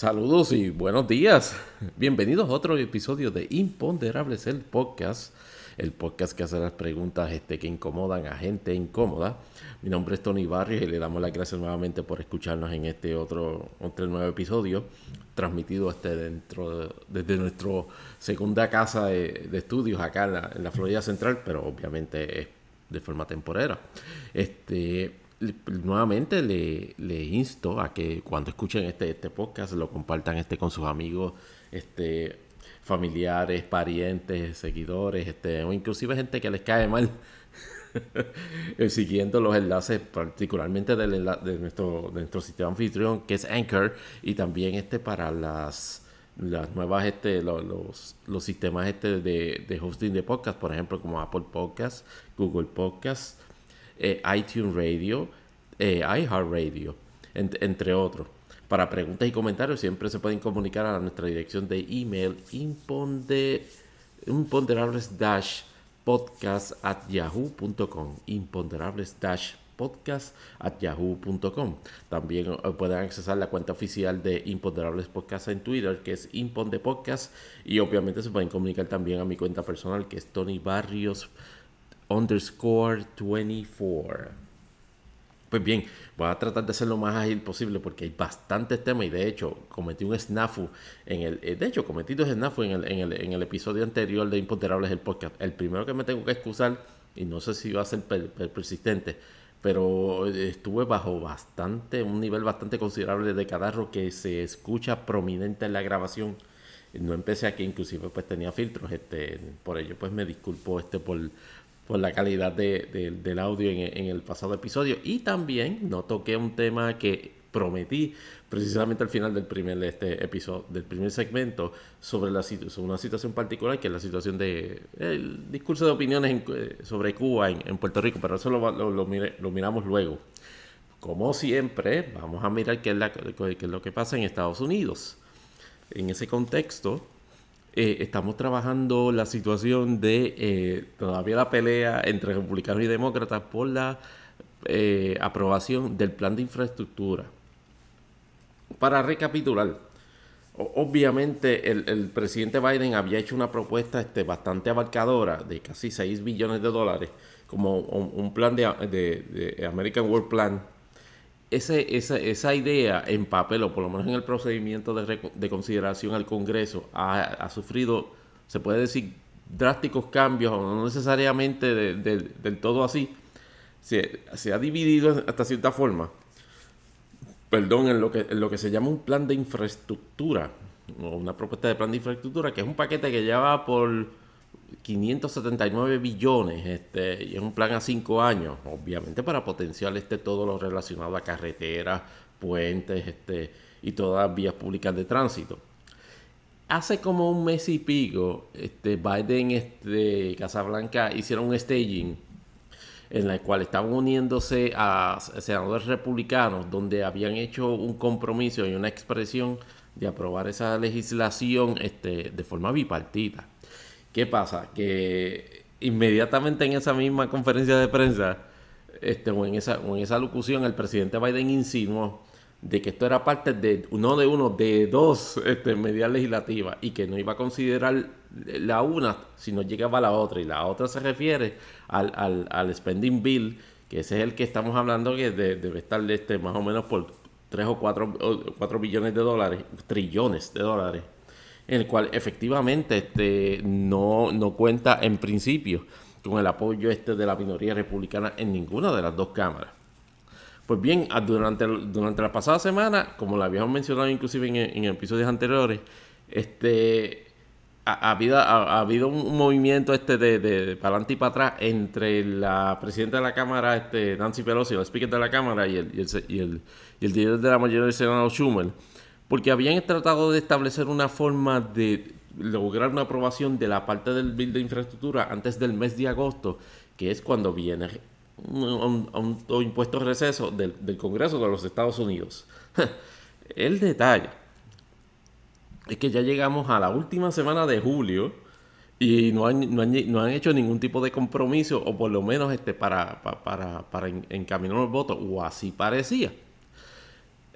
Saludos y buenos días. Bienvenidos a otro episodio de Imponderables, el podcast. El podcast que hace las preguntas este, que incomodan a gente incómoda. Mi nombre es Tony Barrios y le damos las gracias nuevamente por escucharnos en este otro, nuevo episodio, transmitido este dentro desde nuestra segunda casa de, estudios acá en la, en la Florida Central, pero obviamente es de forma temporera. Este, nuevamente le, insto a que cuando escuchen este, este podcast lo compartan este con sus amigos, este familiares, parientes, seguidores, este, o inclusive gente que les cae mal, siguiendo los enlaces particularmente de nuestro, de nuestro sistema anfitrión que es Anchor y también este para las las nuevas este los, los, sistemas este de, de, hosting de podcast por ejemplo como Apple Podcast Google Podcast eh, iTunes Radio, eh, iHeartRadio, entre otros. Para preguntas y comentarios siempre se pueden comunicar a nuestra dirección de email imponde, imponderables dash podcast at yahoo.com imponderables dash podcast at yahoo.com también eh, pueden accesar la cuenta oficial de Imponderables Podcast en Twitter que es Imponde Podcast y obviamente se pueden comunicar también a mi cuenta personal que es Tony Barrios underscore 24. Pues bien, voy a tratar de ser lo más ágil posible porque hay bastantes temas y de hecho cometí un snafu en el, eh, de hecho cometí dos snafu en el, en el, en el episodio anterior de Imponderables el podcast. El primero que me tengo que excusar y no sé si va a ser persistente, pero estuve bajo bastante, un nivel bastante considerable de cadarro que se escucha prominente en la grabación. No empecé aquí, inclusive pues tenía filtros, este, por ello pues me disculpo este por por la calidad del audio en, el pasado episodio. Y también no toqué un tema que prometí precisamente al final del primer este episodio, del primer segmento, sobre, la, sobre una situación particular, que es la situación de el discurso de opiniones eh, sobre Cuba en, Puerto Rico, pero eso lo, lo, lo, miramos luego. Como siempre, vamos a mirar qué es, la, qué es lo que pasa en Estados Unidos. En ese contexto, eh, estamos trabajando la situación de eh, todavía la pelea entre republicanos y demócratas por la eh, aprobación del plan de infraestructura. Para recapitular, obviamente el, presidente Biden había hecho una propuesta este, bastante abarcadora de casi 6 billones de dólares como un, plan de, de American World Plan ese, esa, esa, idea en papel, o por lo menos en el procedimiento de, consideración al Congreso, ha, sufrido, se puede decir, drásticos cambios, no necesariamente del todo así. Se, se, ha dividido hasta cierta forma, perdón, en lo, que, en lo que se llama un plan de infraestructura, o una propuesta de plan de infraestructura, que es un paquete que ya va por 579 billones, este, y es un plan a cinco años, obviamente para potenciar este, todo lo relacionado a carreteras, puentes este, y todas vías públicas de tránsito. Hace como un mes y pico, este, Biden este, Casablanca hicieron un staging en el cual estaban uniéndose a senadores republicanos donde habían hecho un compromiso y una expresión de aprobar esa legislación este, de forma bipartita. ¿Qué pasa? Que inmediatamente en esa misma conferencia de prensa, este, o, en esa, en esa locución, el presidente Biden insinuó de que esto era parte de uno de uno de dos este, medidas legislativas y que no iba a considerar la una si no llegaba a la otra y la otra se refiere al, al, al spending bill que ese es el que estamos hablando que debe estar este, más o menos por 3 o 4, o 4 billones de dólares, trillones de dólares en el cual efectivamente este, no, no cuenta en principio con el apoyo este de la minoría republicana en ninguna de las dos cámaras. Pues bien, durante, durante la pasada semana, como lo habíamos mencionado inclusive en, episodios anteriores, este, ha, habido, ha, habido un movimiento este de, de, para adelante y para atrás entre la presidenta de la Cámara, este, Nancy Pelosi, el speaker de la Cámara y el, y el, y el, y el líder de la mayoría del Senado, Schumer, porque habían tratado de establecer una forma de lograr una aprobación de la parte del bill de infraestructura antes del mes de agosto, que es cuando viene un, un, impuesto de receso del, Congreso de los Estados Unidos. El detalle es que ya llegamos a la última semana de julio y no han, no han, hecho ningún tipo de compromiso, o por lo menos este, para, para, para encaminar los votos, o así parecía.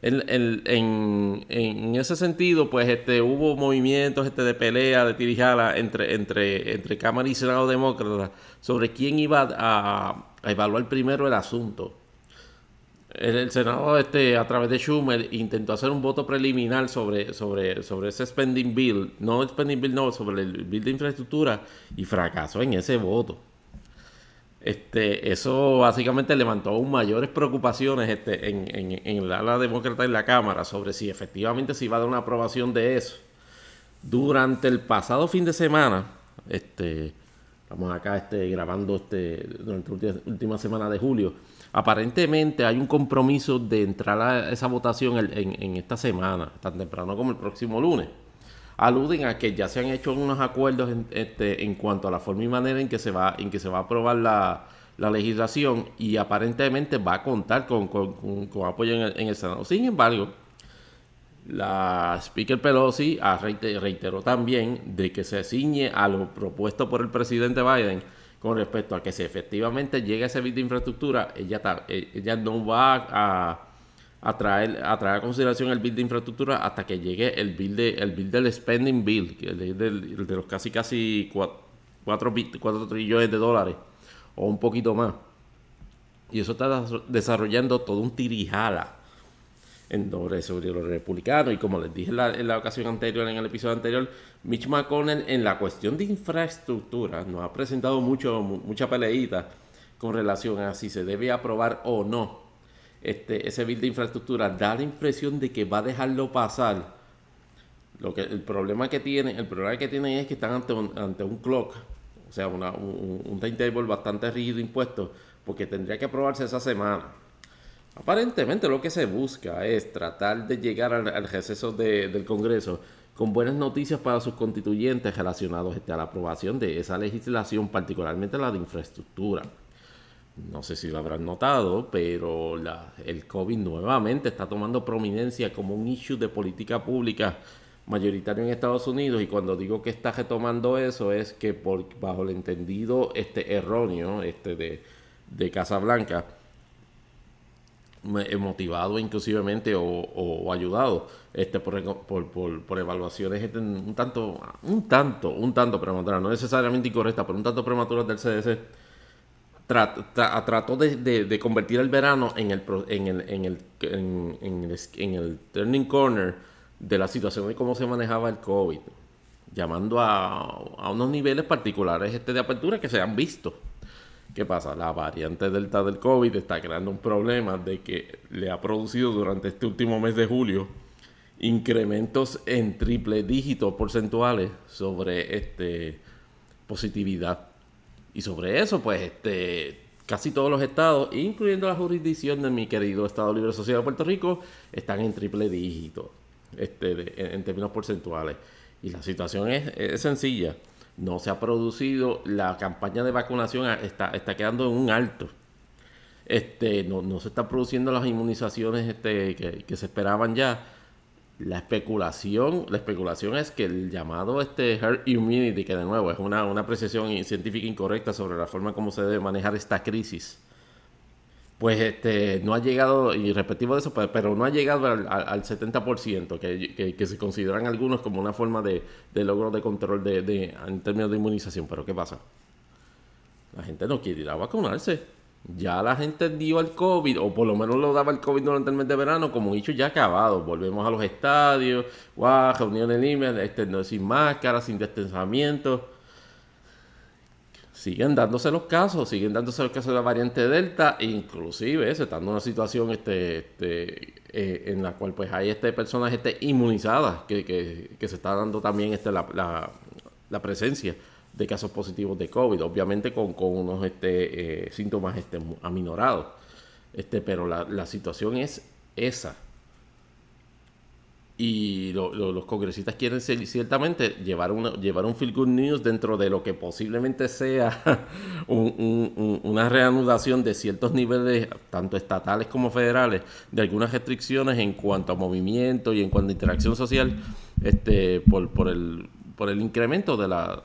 En, en, ese sentido, pues este, hubo movimientos este, de pelea, de tirijala entre, entre, entre Cámara y Senado Demócrata sobre quién iba a, evaluar primero el asunto. El, Senado, este, a través de Schumer, intentó hacer un voto preliminar sobre, sobre, sobre ese spending bill, no el spending bill, no, sobre el bill de infraestructura, y fracasó en ese voto. Este, eso básicamente levantó aún mayores preocupaciones este, en, en, en la ala demócrata en la Cámara sobre si efectivamente se iba a dar una aprobación de eso. Durante el pasado fin de semana, este, estamos acá este, grabando este, durante la última semana de julio, aparentemente hay un compromiso de entrar a esa votación en esta semana, tan temprano como el próximo lunes aluden a que ya se han hecho unos acuerdos en, este, en cuanto a la forma y manera en que se va, en que se va a aprobar la, legislación y aparentemente va a contar con, apoyo en el, Senado. Sin embargo, la Speaker Pelosi reiteró también de que se ciñe a lo propuesto por el presidente Biden con respecto a que si efectivamente llega ese bit de infraestructura, ella, ella no va a a traer, a consideración el bill de infraestructura hasta que llegue el bill, de, el bill del spending bill, el de, de los casi casi 4, trillones de dólares o un poquito más. Y eso está desarrollando todo un tirijala en sobre, sobre los republicanos. Y como les dije en la, ocasión anterior, en el episodio anterior, Mitch McConnell en la cuestión de infraestructura nos ha presentado mucho, mucha peleita con relación a si se debe aprobar o no este, ese bill de infraestructura da la impresión de que va a dejarlo pasar. Lo que, el problema que tienen, el problema que tienen es que están ante un, ante un clock, o sea, un, un timetable bastante rígido impuesto, porque tendría que aprobarse esa semana. Aparentemente lo que se busca es tratar de llegar al, receso del Congreso con buenas noticias para sus constituyentes relacionados este, a la aprobación de esa legislación, particularmente la de infraestructura no sé si lo habrán notado, pero la, el COVID nuevamente está tomando prominencia como un issue de política pública mayoritario en Estados Unidos. Y cuando digo que está retomando eso es que por, bajo el entendido este erróneo este de, de Casa Blanca motivado inclusivamente o, ayudado este por, por, por, evaluaciones este, un tanto un tanto un tanto prematuras no necesariamente incorrectas pero un tanto prematuras del CDC trató de, convertir el verano en el, en el, en el, en, el, turning corner de la situación de cómo se manejaba el COVID, llamando a, unos niveles particulares este de apertura que se han visto. ¿Qué pasa? La variante delta del COVID está creando un problema de que le ha producido durante este último mes de julio incrementos en triple dígitos porcentuales sobre este positividad y sobre eso, pues, este, casi todos los estados, incluyendo la jurisdicción de mi querido Estado Libre Social de Puerto Rico, están en triple dígito, este, en, términos porcentuales. Y la situación es, sencilla. No se ha producido, la campaña de vacunación está, está quedando en un alto. Este, no, no se están produciendo las inmunizaciones este, que, que se esperaban ya la especulación, la especulación es que el llamado este herd immunity, que de nuevo es una, una apreciación científica incorrecta sobre la forma como se debe manejar esta crisis, pues este no ha llegado, y respectivo de eso, pues, pero no ha llegado al, al, 70%, que, que, se consideran algunos como una forma de, de logro de control de, en términos de inmunización. Pero ¿qué pasa? La gente no quiere ir a vacunarse ya la gente dio el COVID, o por lo menos lo daba el COVID durante el mes de verano, como dicho, ya acabado. Volvemos a los estadios, wow, reuniones libres, este, no, sin máscara, sin distanciamiento. Siguen dándose los casos, siguen dándose los casos de la variante Delta, inclusive se está dando una situación este, este, eh, en la cual pues hay este, personas este, inmunizadas, que, que, se está dando también este, la, la, la presencia de casos positivos de COVID, obviamente con, unos este, eh, síntomas este, aminorados. Este, pero la, situación es esa. Y los congresistas quieren ciertamente llevar, una, llevar un feel good news dentro de lo que posiblemente sea una reanudación de ciertos niveles, tanto estatales como federales, de algunas restricciones en cuanto a movimiento y en cuanto a interacción social, este, por, por, el, por el incremento de la,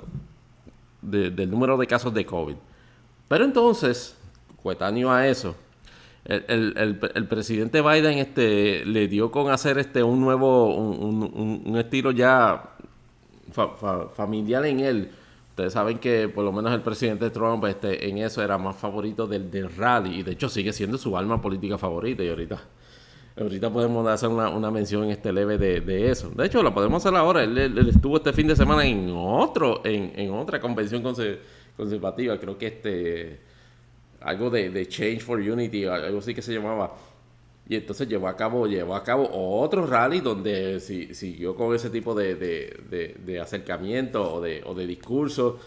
del número de casos de COVID. Pero entonces, coetáneo a eso, el, presidente Biden este, le dio con hacer este un nuevo, un, estilo ya familiar en él. Ustedes saben que por lo menos el presidente Trump este, en eso era más favorito del, del rally y de hecho sigue siendo su alma política favorita y ahorita ahorita podemos hacer una, una mención en este leve de, eso. De hecho, lo podemos hacer ahora. Él, estuvo este fin de semana en otro, en, en otra convención conservativa. Creo que este algo de, de, Change for Unity, algo así que se llamaba. Y entonces llevó a cabo, llevó a cabo otro rally donde si, siguió con ese tipo de, de, de, acercamiento o de, o de discurso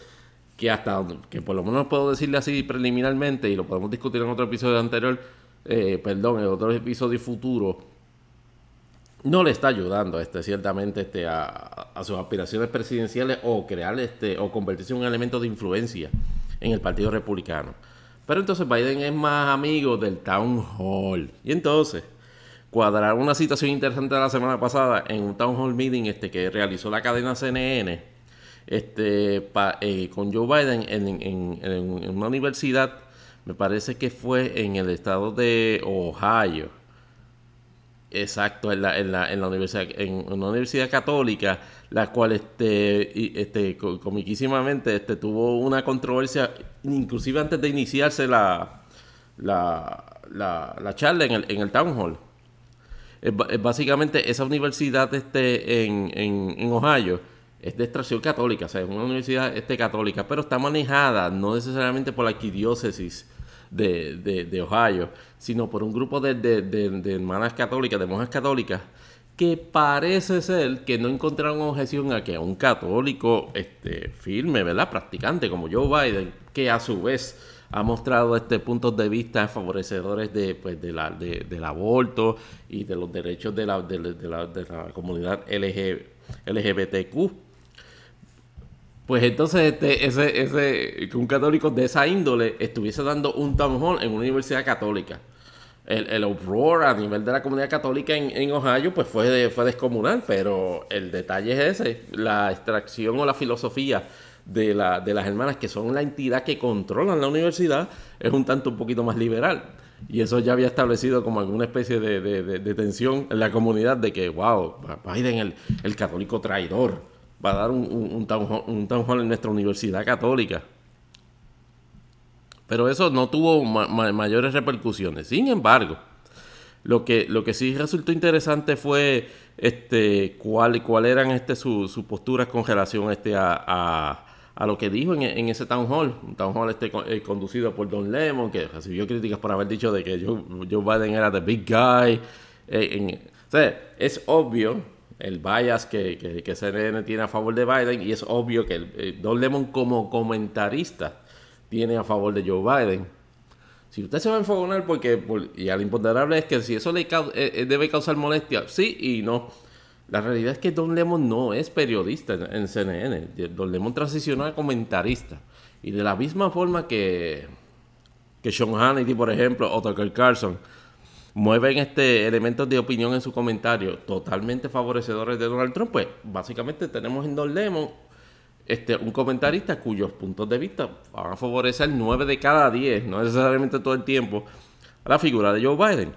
que hasta que por lo menos puedo decirle así preliminarmente y lo podemos discutir en otro episodio anterior, eh, perdón, en otro episodio futuro, no le está ayudando este, ciertamente este, a, a, sus aspiraciones presidenciales o crear este, o convertirse en un elemento de influencia en el Partido Republicano. Pero entonces Biden es más amigo del Town Hall. Y entonces, cuadrar una situación interesante de la semana pasada en un Town Hall Meeting este, que realizó la cadena CNN este, eh, con Joe Biden en, una universidad, me parece que fue en el estado de Ohio. Exacto, en la, en la, en la universidad, en una universidad católica la cual este, este comiquísimamente este, tuvo una controversia, inclusive antes de iniciarse la, la, la, charla en el, en el Town Hall. básicamente esa universidad este, en, en, Ohio es de extracción católica, o sea, es una universidad este, católica, pero está manejada no necesariamente por la arquidiócesis de, de, Ohio, sino por un grupo de, de hermanas católicas, de monjas católicas, que parece ser que no encontraron objeción a que un católico este, firme, ¿verdad? Practicante como Joe Biden, que a su vez ha mostrado este puntos de vista favorecedores de, pues, de la, del aborto y de los derechos de la, de, de la comunidad LGBTQ. Pues entonces este, ese, ese, que un católico de esa índole estuviese dando un town hall en una universidad católica el, el uproar a nivel de la comunidad católica en, Ohio pues fue, fue descomunal, pero el detalle es ese, la extracción o la filosofía de, la, de las hermanas que son la entidad que controlan la universidad es un tanto un poquito más liberal. Y eso ya había establecido como alguna especie de, de, tensión en la comunidad de que, wow, Biden, el, el católico traidor, va a dar un, un, un, town un hall en nuestra universidad católica. Pero eso no tuvo mayores repercusiones. Sin embargo, lo que, lo que sí resultó interesante fue este cuál, cuál eran este sus posturas con relación este a, a, lo que dijo en, ese town hall, un town hall este eh, conducido por Don Lemon, que recibió críticas por haber dicho de que Joe, Biden era the big guy. Eh, o sea, es obvio el bias que, que, CNN tiene a favor de Biden y es obvio que eh, Don Lemon como comentarista tiene a favor de Joe Biden. Si usted se va a enfocar porque, y al imponderable es que si eso le eh, eh, debe causar molestia, sí y no. La realidad es que Don Lemon no es periodista en, CNN. Don Lemon transicionó a comentarista. Y de la misma forma que, que Sean Hannity, por ejemplo, o Tucker Carlson, mueven este elementos de opinión en su comentario totalmente favorecedores de Donald Trump, pues básicamente tenemos en Don Lemon este, un comentarista cuyos puntos de vista van a favorecer 9 de cada 10, no necesariamente todo el tiempo, la figura de Joe Biden.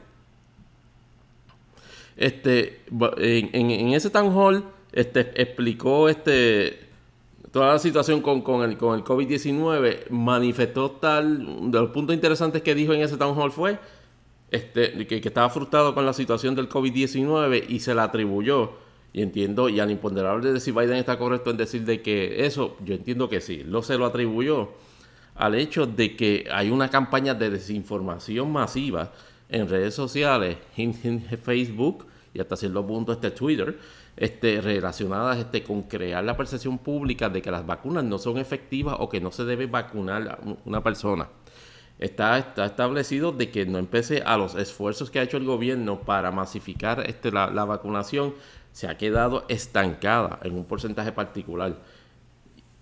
Este, en, ese town hall este, explicó este, toda la situación con, el, con el COVID-19, manifestó tal, de los puntos interesantes que dijo en ese town hall fue este, que, estaba frustrado con la situación del COVID-19 y se la atribuyó y entiendo, y al imponderable de si Biden está correcto en decir de que eso, yo entiendo que sí, lo se lo atribuyó al hecho de que hay una campaña de desinformación masiva en redes sociales, en, Facebook y hasta cierto punto este Twitter, este, relacionadas este, con crear la percepción pública de que las vacunas no son efectivas o que no se debe vacunar a una persona. Está, está establecido de que no empece a los esfuerzos que ha hecho el gobierno para masificar este, la, la vacunación se ha quedado estancada en un porcentaje particular.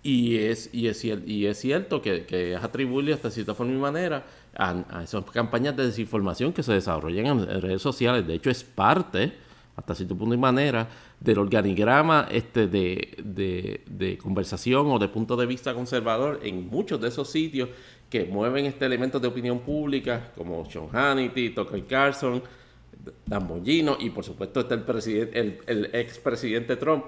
Y es, y es, y es cierto que, que es atribuible hasta cierta forma y manera a, esas campañas de desinformación que se desarrollan en, redes sociales. De hecho, es parte hasta cierto punto y manera, del organigrama este de, de, conversación o de punto de vista conservador en muchos de esos sitios que mueven este elemento de opinión pública, como Sean Hannity, Tucker Carlson, Dan Bongino y por supuesto está el, presidente, el, el expresidente Trump.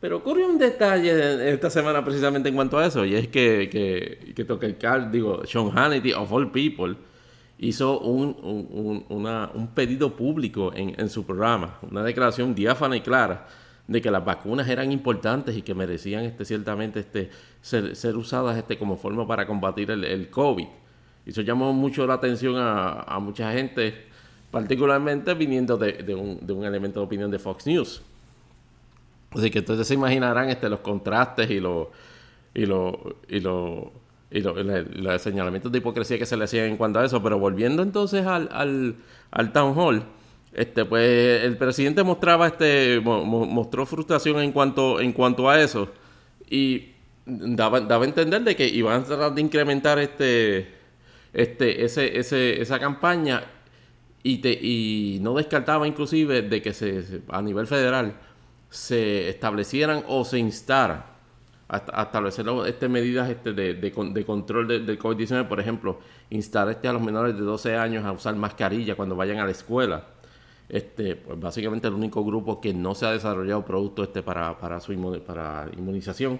Pero ocurre un detalle esta semana precisamente en cuanto a eso, y es que, que, que Tucker Carlson, digo, Sean Hannity, of all people, hizo un, un, pedido público en, su programa, una declaración diáfana y clara de que las vacunas eran importantes y que merecían este, ciertamente este, ser, usadas este, como forma para combatir el, COVID. Y eso llamó mucho la atención a, mucha gente, particularmente viniendo de, un, de, un, elemento de opinión de Fox News. Así que entonces se imaginarán este, los contrastes y los... Y lo, y lo y los señalamientos de hipocresía que se le hacían en cuanto a eso. Pero volviendo entonces al, al, al town hall, este, pues el presidente mostraba este, mostró frustración en cuanto, en cuanto a eso. Y daba, daba a entender de que iban a tratar de incrementar este, este, ese, ese, esa campaña y, te, y no descartaba inclusive de que se, a nivel federal se establecieran o se establecer este, medidas este, de, de, control del COVID-19, por ejemplo, instar este, a los menores de 12 años a usar mascarilla cuando vayan a la escuela. Este, pues básicamente el único grupo que no se ha desarrollado producto este para, para su para inmunización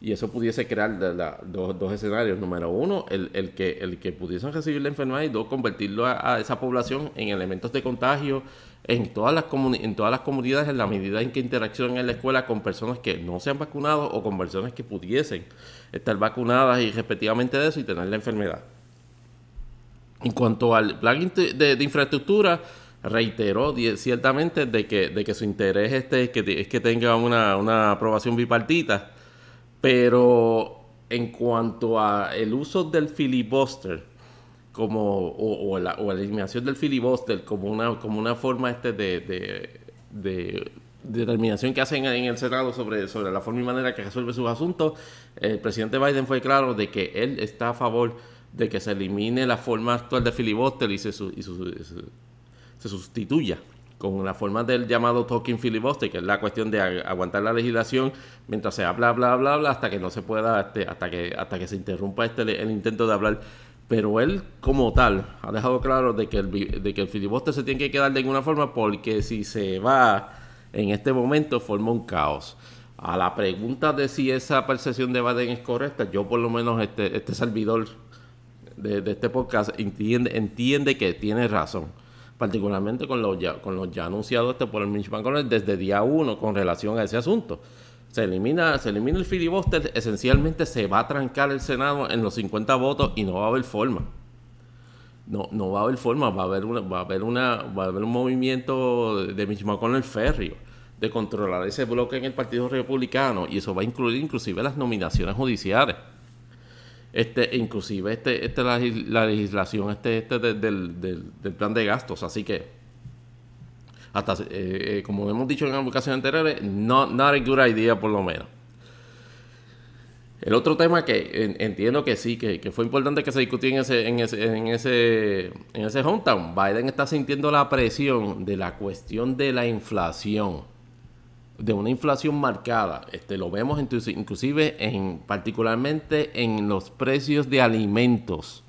y eso pudiese crear dos, escenarios. Número uno, el, que, el que pudiesen recibir la enfermedad y dos, convertirlo a, esa población en elementos de contagio en todas, las en todas las comunidades en la medida en que interaccionen en la escuela con personas que no se han vacunado o con personas que pudiesen estar vacunadas y respectivamente de eso y tener la enfermedad. En cuanto al plan de, infraestructura, reiteró ciertamente de que, de que su interés este es que, es que tenga una, una aprobación bipartita pero en cuanto a el uso del filibuster como o, la, eliminación del filibuster como una como una forma este de, determinación que hacen en el Senado sobre, sobre la forma y manera que resuelve sus asuntos, el presidente Biden fue claro de que él está a favor de que se elimine la forma actual de filibuster y se, y se sustituya con la forma del llamado talking filibuster, que es la cuestión de aguantar la legislación mientras se habla, bla, bla, bla, hasta que no se pueda, este, hasta que hasta que se interrumpa este el intento de hablar. Pero él, como tal, ha dejado claro de que el, de que el filibuster se tiene que quedar de alguna forma porque si se va en este momento forma un caos. A la pregunta de si esa percepción de Biden es correcta, yo por lo menos este, este servidor de, este podcast entiende, entiende que tiene razón particularmente con los ya, con los ya anunciados este por el Mitch McConnell desde día uno con relación a ese asunto. Se elimina, se elimina el filibuster, esencialmente se va a trancar el Senado en los 50 votos y no va a haber forma. No, no va a haber forma, va a haber una, va a haber una, va a haber un movimiento de Mitch McConnell férreo de controlar ese bloque en el Partido Republicano y eso va a incluir inclusive las nominaciones judiciales este inclusive este, este la, legislación este, este del, del, plan de gastos así que hasta eh, eh, como hemos dicho en ocasiones anteriores no not a good idea por lo menos el otro tema que entiendo que sí, que, que, fue importante que se discutió en ese, en ese, en ese, en ese hometown, Biden está sintiendo la presión de la cuestión de la inflación de una inflación marcada. Este, lo vemos inclusive en, particularmente en los precios de alimentos.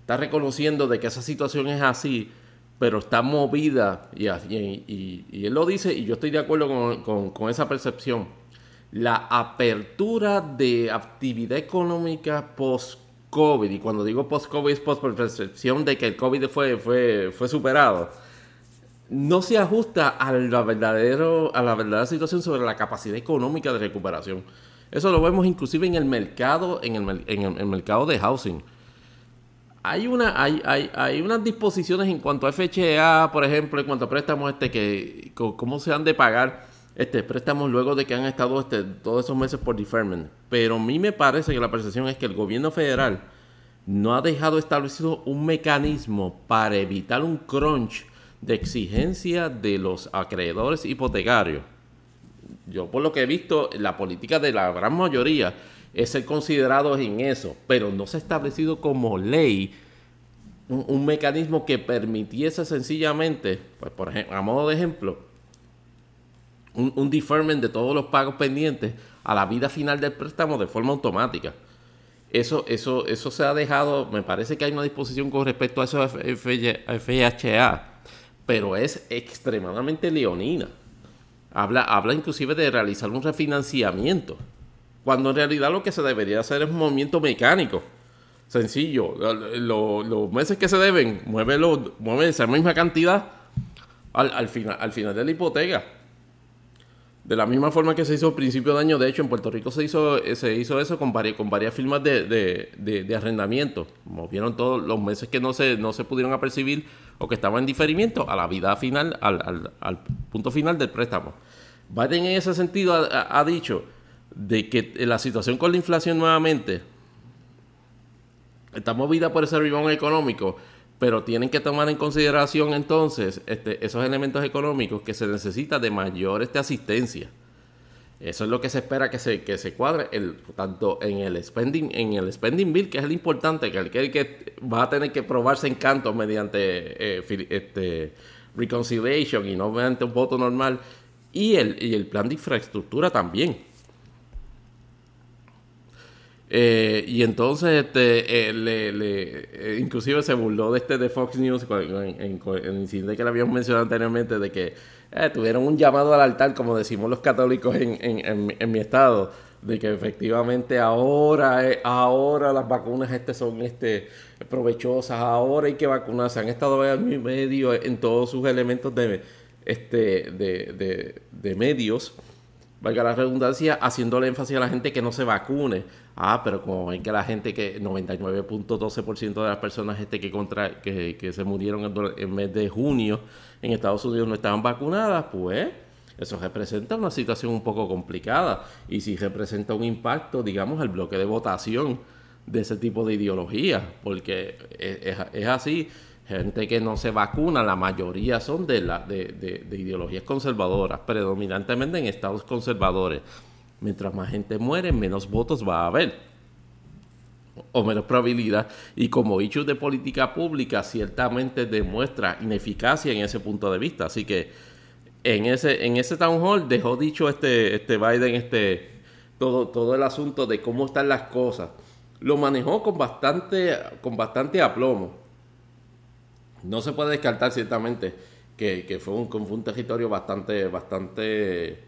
Está reconociendo de que esa situación es así, pero está movida, y, y, él lo dice, y yo estoy de acuerdo con, esa percepción. La apertura de actividad económica post-COVID, y cuando digo post-COVID es post percepción de que el COVID fue, fue, fue superado no se ajusta a la, verdadero, a la verdadera situación sobre la capacidad económica de recuperación. Eso lo vemos inclusive en el mercado, en el, en el, mercado de housing. Hay, una, hay, hay, hay, unas disposiciones en cuanto a FHA, por ejemplo, en cuanto a préstamos, este, que cómo se han de pagar este préstamos luego de que han estado este, todos esos meses por deferment. Pero a mí me parece que la percepción es que el gobierno federal no ha dejado establecido un mecanismo para evitar un crunch de exigencia de los acreedores hipotecarios. Yo por lo que he visto, la política de la gran mayoría es ser considerados en eso, pero no se ha establecido como ley un, mecanismo que permitiese sencillamente, pues por ejemplo, a modo de ejemplo, un, deferment de todos los pagos pendientes a la vida final del préstamo de forma automática. Eso, eso, eso se ha dejado, me parece que hay una disposición con respecto a eso FHA, pero es extremadamente leonina. Habla, habla inclusive de realizar un refinanciamiento, cuando en realidad lo que se debería hacer es un movimiento mecánico. Sencillo, los meses que se deben, mueve esa misma cantidad al, final, al final de la hipoteca. De la misma forma que se hizo a principio de año, de hecho en Puerto Rico se hizo, se hizo eso con varias, con varias firmas de, arrendamiento. Movieron todos los meses que no se, no se pudieron apercibir o que estaban en diferimiento a la vida final, al, punto final del préstamo. Biden en ese sentido ha dicho de que la situación con la inflación nuevamente está movida por ese rebound económico pero tienen que tomar en consideración entonces este, esos elementos económicos que se necesita de mayor este, asistencia. Eso es lo que se espera que se, que se cuadre el, tanto en el spending, en el spending bill, que es el importante, que el que, va a tener que probarse en canto mediante eh, este, reconciliation y no mediante un voto normal, y el, y el plan de infraestructura también. Eh, y entonces, este, eh, le, eh, inclusive se burló de este de Fox News en, el incidente que le habíamos mencionado anteriormente de que tuvieron un llamado al altar, como decimos los católicos en, en, mi estado, de que efectivamente ahora, ahora las vacunas este son este, provechosas, ahora hay que vacunarse. Han estado año y medio en todos sus elementos de, este, de, de, de medios valga la redundancia, haciéndole énfasis a la gente que no se vacune. Ah, pero como ven que la gente que 99.12% de las personas este que, contra, que, que se murieron en el mes de junio en Estados Unidos no estaban vacunadas, pues eso representa una situación un poco complicada y si representa un impacto, digamos, el bloque de votación de ese tipo de ideología, porque es, es así gente que no se vacuna, la mayoría son de, la, de, de, ideologías conservadoras, predominantemente en estados conservadores. Mientras más gente muere, menos votos va a haber. O menos probabilidad. Y como hecho de política pública, ciertamente demuestra ineficacia en ese punto de vista. Así que en ese, en ese town hall dejó dicho este, este Biden este, todo, todo el asunto de cómo están las cosas. Lo manejó con bastante, con bastante aplomo no se puede descartar ciertamente que, fue, un, territorio bastante, bastante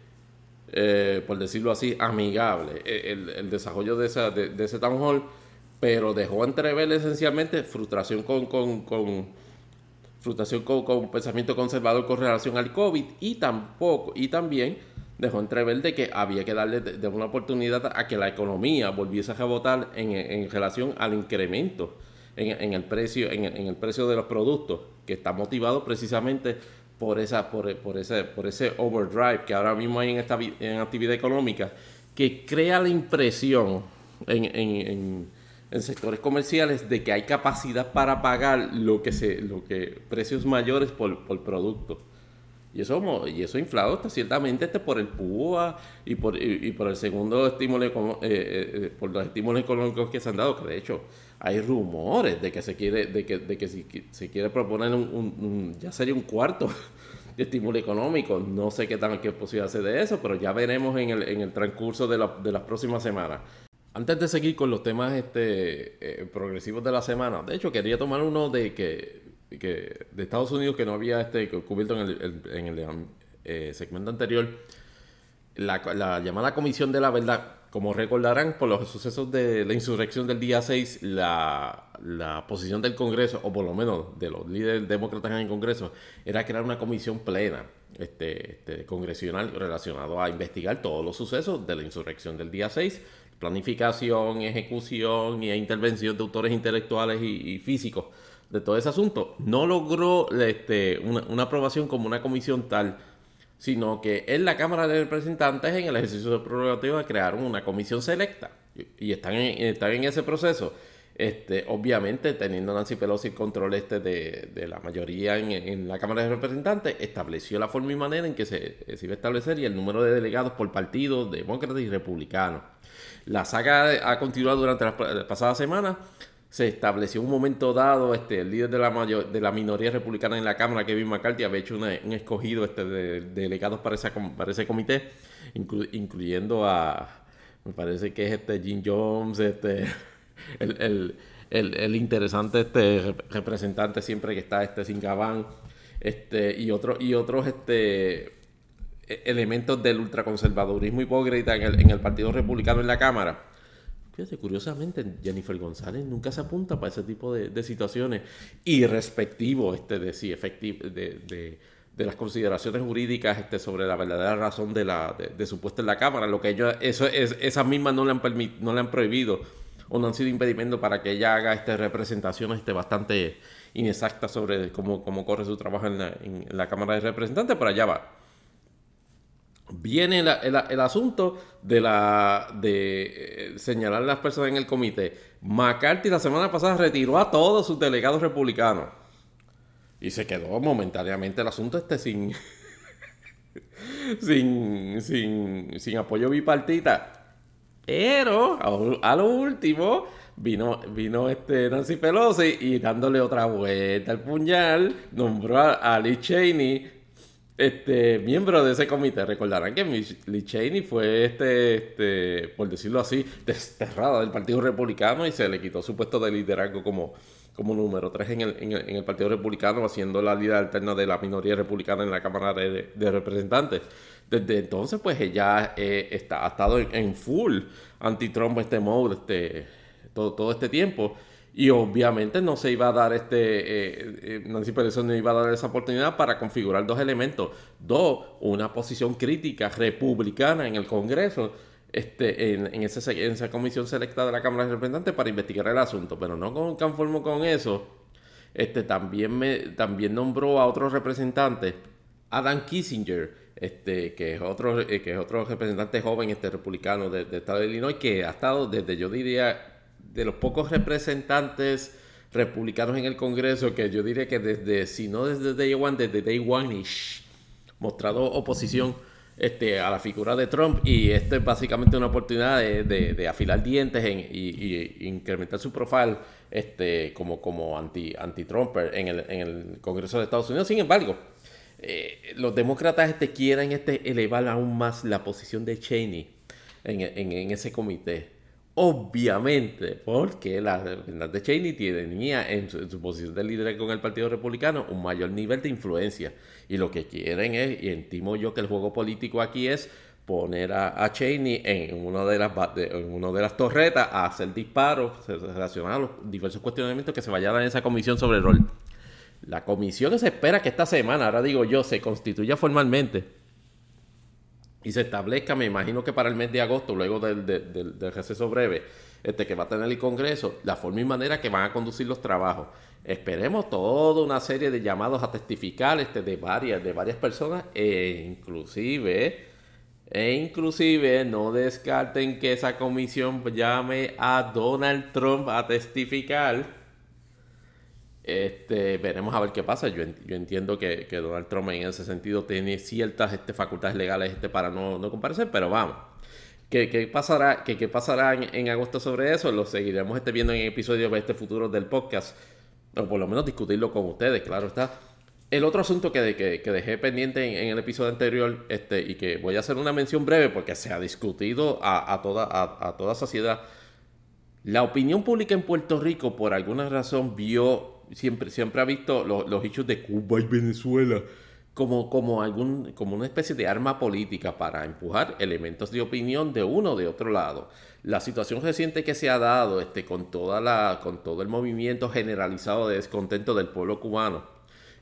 eh, por decirlo así, amigable e, el, desarrollo de, esa, ese town hall, pero dejó entrever esencialmente frustración con, con, frustración con, pensamiento conservador con relación al COVID y tampoco, y también dejó entrever de que había que darle de, una oportunidad a que la economía volviese a rebotar en relación al incremento en, el precio, en, el precio de los productos, que está motivado precisamente por esa, por, ese, por ese overdrive que ahora mismo hay en esta en actividad económica, que crea la impresión en, en, en, sectores comerciales de que hay capacidad para pagar lo que se, lo que precios mayores por, por producto. Y eso, y eso inflado está ciertamente este por el PUA y por, y, por el segundo estímulo, eh, eh, eh, por los estímulos económicos que se han dado, que de hecho hay rumores de que se quiere, de que, de que si se quiere proponer un, ya sería un cuarto de estímulo económico. No sé qué tan qué posibilidad de eso, pero ya veremos en el, en el transcurso de, la, de las próximas semanas. Antes de seguir con los temas este, progresivos de la semana, de hecho quería tomar uno de que que de Estados Unidos que no había este cubierto en el, en el eh, segmento anterior, la, llamada Comisión de la Verdad. Como recordarán, por los sucesos de la insurrección del día 6, la, la posición del Congreso, o por lo menos de los líderes demócratas en el Congreso, era crear una comisión plena este, este, congresional relacionado a investigar todos los sucesos de la insurrección del día 6, planificación, ejecución y intervención de autores intelectuales y físicos de todo ese asunto, no logró este, una, aprobación como una comisión tal, sino que en la Cámara de Representantes, en el ejercicio de prerrogativa, crearon una comisión selecta y, están, en, están en ese proceso. Este, obviamente, teniendo Nancy Pelosi el control este de, la mayoría en, la Cámara de Representantes, estableció la forma y manera en que se, se iba a establecer y el número de delegados por partidos demócratas y republicanos. La saga ha continuado durante las pasadas semanas se estableció un momento dado, este, el líder de la, mayor, de la minoría republicana en la Cámara, Kevin McCarthy, había hecho un escogido este, de, delegados para, esa, para ese comité, incluyendo a, me parece que es este Jim Jones, este, el, interesante este representante siempre que está este sin Gabán, este, y, otro, y otros este, e, elementos del ultraconservadurismo hipócrita en el, en el Partido Republicano en la Cámara curiosamente, Jennifer González nunca se apunta para ese tipo de, situaciones. Y respectivo este, de, sí, efectivo, de, las consideraciones jurídicas este, sobre la verdadera razón de, la, de, su puesto en la Cámara, lo que ellos, eso, es, esas mismas no le, han no le han prohibido o no han sido impedimento para que ella haga este, representaciones este, bastante inexactas sobre cómo, cómo corre su trabajo en la, en la Cámara de Representantes, pero allá va viene el, asunto de la de eh, señalar a las personas en el comité. McCarthy la semana pasada retiró a todos sus delegados republicanos. Y se quedó momentáneamente el asunto este sin, sin, sin, sin apoyo bipartita. Pero a, lo último vino, vino este Nancy Pelosi y dándole otra vuelta al puñal, nombró a, a Lee Cheney este, miembro de ese comité. Recordarán que Lee Cheney fue, este, este, por decirlo así, desterrada del Partido Republicano y se le quitó su puesto de liderazgo como, como número 3 en el, en, el, Partido Republicano, haciendo la líder alterna de la minoría republicana en la Cámara de, Representantes. Desde entonces, pues ella eh, está, ha estado en, full anti-Trump, este mode, este, todo, todo este tiempo. Y obviamente no se iba a dar este, eh, eh, Nancy Pelosi no iba a dar esa oportunidad para configurar dos elementos. Dos, una posición crítica republicana en el Congreso, este, en, en, esa comisión selecta de la Cámara de Representantes para investigar el asunto. Pero no con, conformo con eso, este, también, me, también nombró a otro representante, Adam Kissinger, este, que es otro, eh, que es otro representante joven este, republicano del de Estado de Illinois, que ha estado desde, yo diría, de los pocos representantes republicanos en el Congreso que yo diría que desde, si no desde Day One, desde Day One-ish, mostrado oposición este, a la figura de Trump y esto es básicamente una oportunidad de, afilar dientes y, incrementar su profile este, como, como anti, anti-Trumper en el, en el Congreso de Estados Unidos. Sin embargo, eh, los demócratas este, quieren este, elevar aún más la posición de Cheney en, en ese comité. Obviamente, porque la de Cheney tenía en su, posición de líder con el Partido Republicano un mayor nivel de influencia. Y lo que quieren es, y estimo yo que el juego político aquí es poner a, Cheney en una de las de las torretas a hacer disparos relacionados a los diversos cuestionamientos que se vayan en esa comisión sobre el rol. La comisión se espera que esta semana, ahora digo yo, se constituya formalmente y se establezca, me imagino que para el mes de agosto, luego del, receso breve, este, que va a tener el Congreso, la forma y manera que van a conducir los trabajos. Esperemos toda una serie de llamados a testificar este, de, varias, de varias personas e inclusive, e inclusive no descarten que esa comisión llame a Donald Trump a testificar este, veremos a ver qué pasa. Yo, entiendo que, Donald Trump en ese sentido tiene ciertas este, facultades legales este, para no, no comparecer, pero vamos. ¿Qué, pasará, qué, pasará en, agosto sobre eso? Lo seguiremos este, viendo en episodios este futuro del podcast, o por lo menos discutirlo con ustedes, claro está. El otro asunto que, que, dejé pendiente en, el episodio anterior, este, y que voy a hacer una mención breve porque se ha discutido a, toda, a, a toda sociedad, la opinión pública en Puerto Rico por alguna razón vio siempre, siempre ha visto los hechos de Cuba y Venezuela como, como, algún, como una especie de arma política para empujar elementos de opinión de uno o de otro lado. La situación reciente que se ha dado este, con, toda la, con todo el movimiento generalizado de descontento del pueblo cubano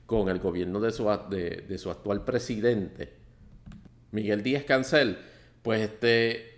con el gobierno de su, de, de su actual presidente, Miguel Díaz Cancel, pues este,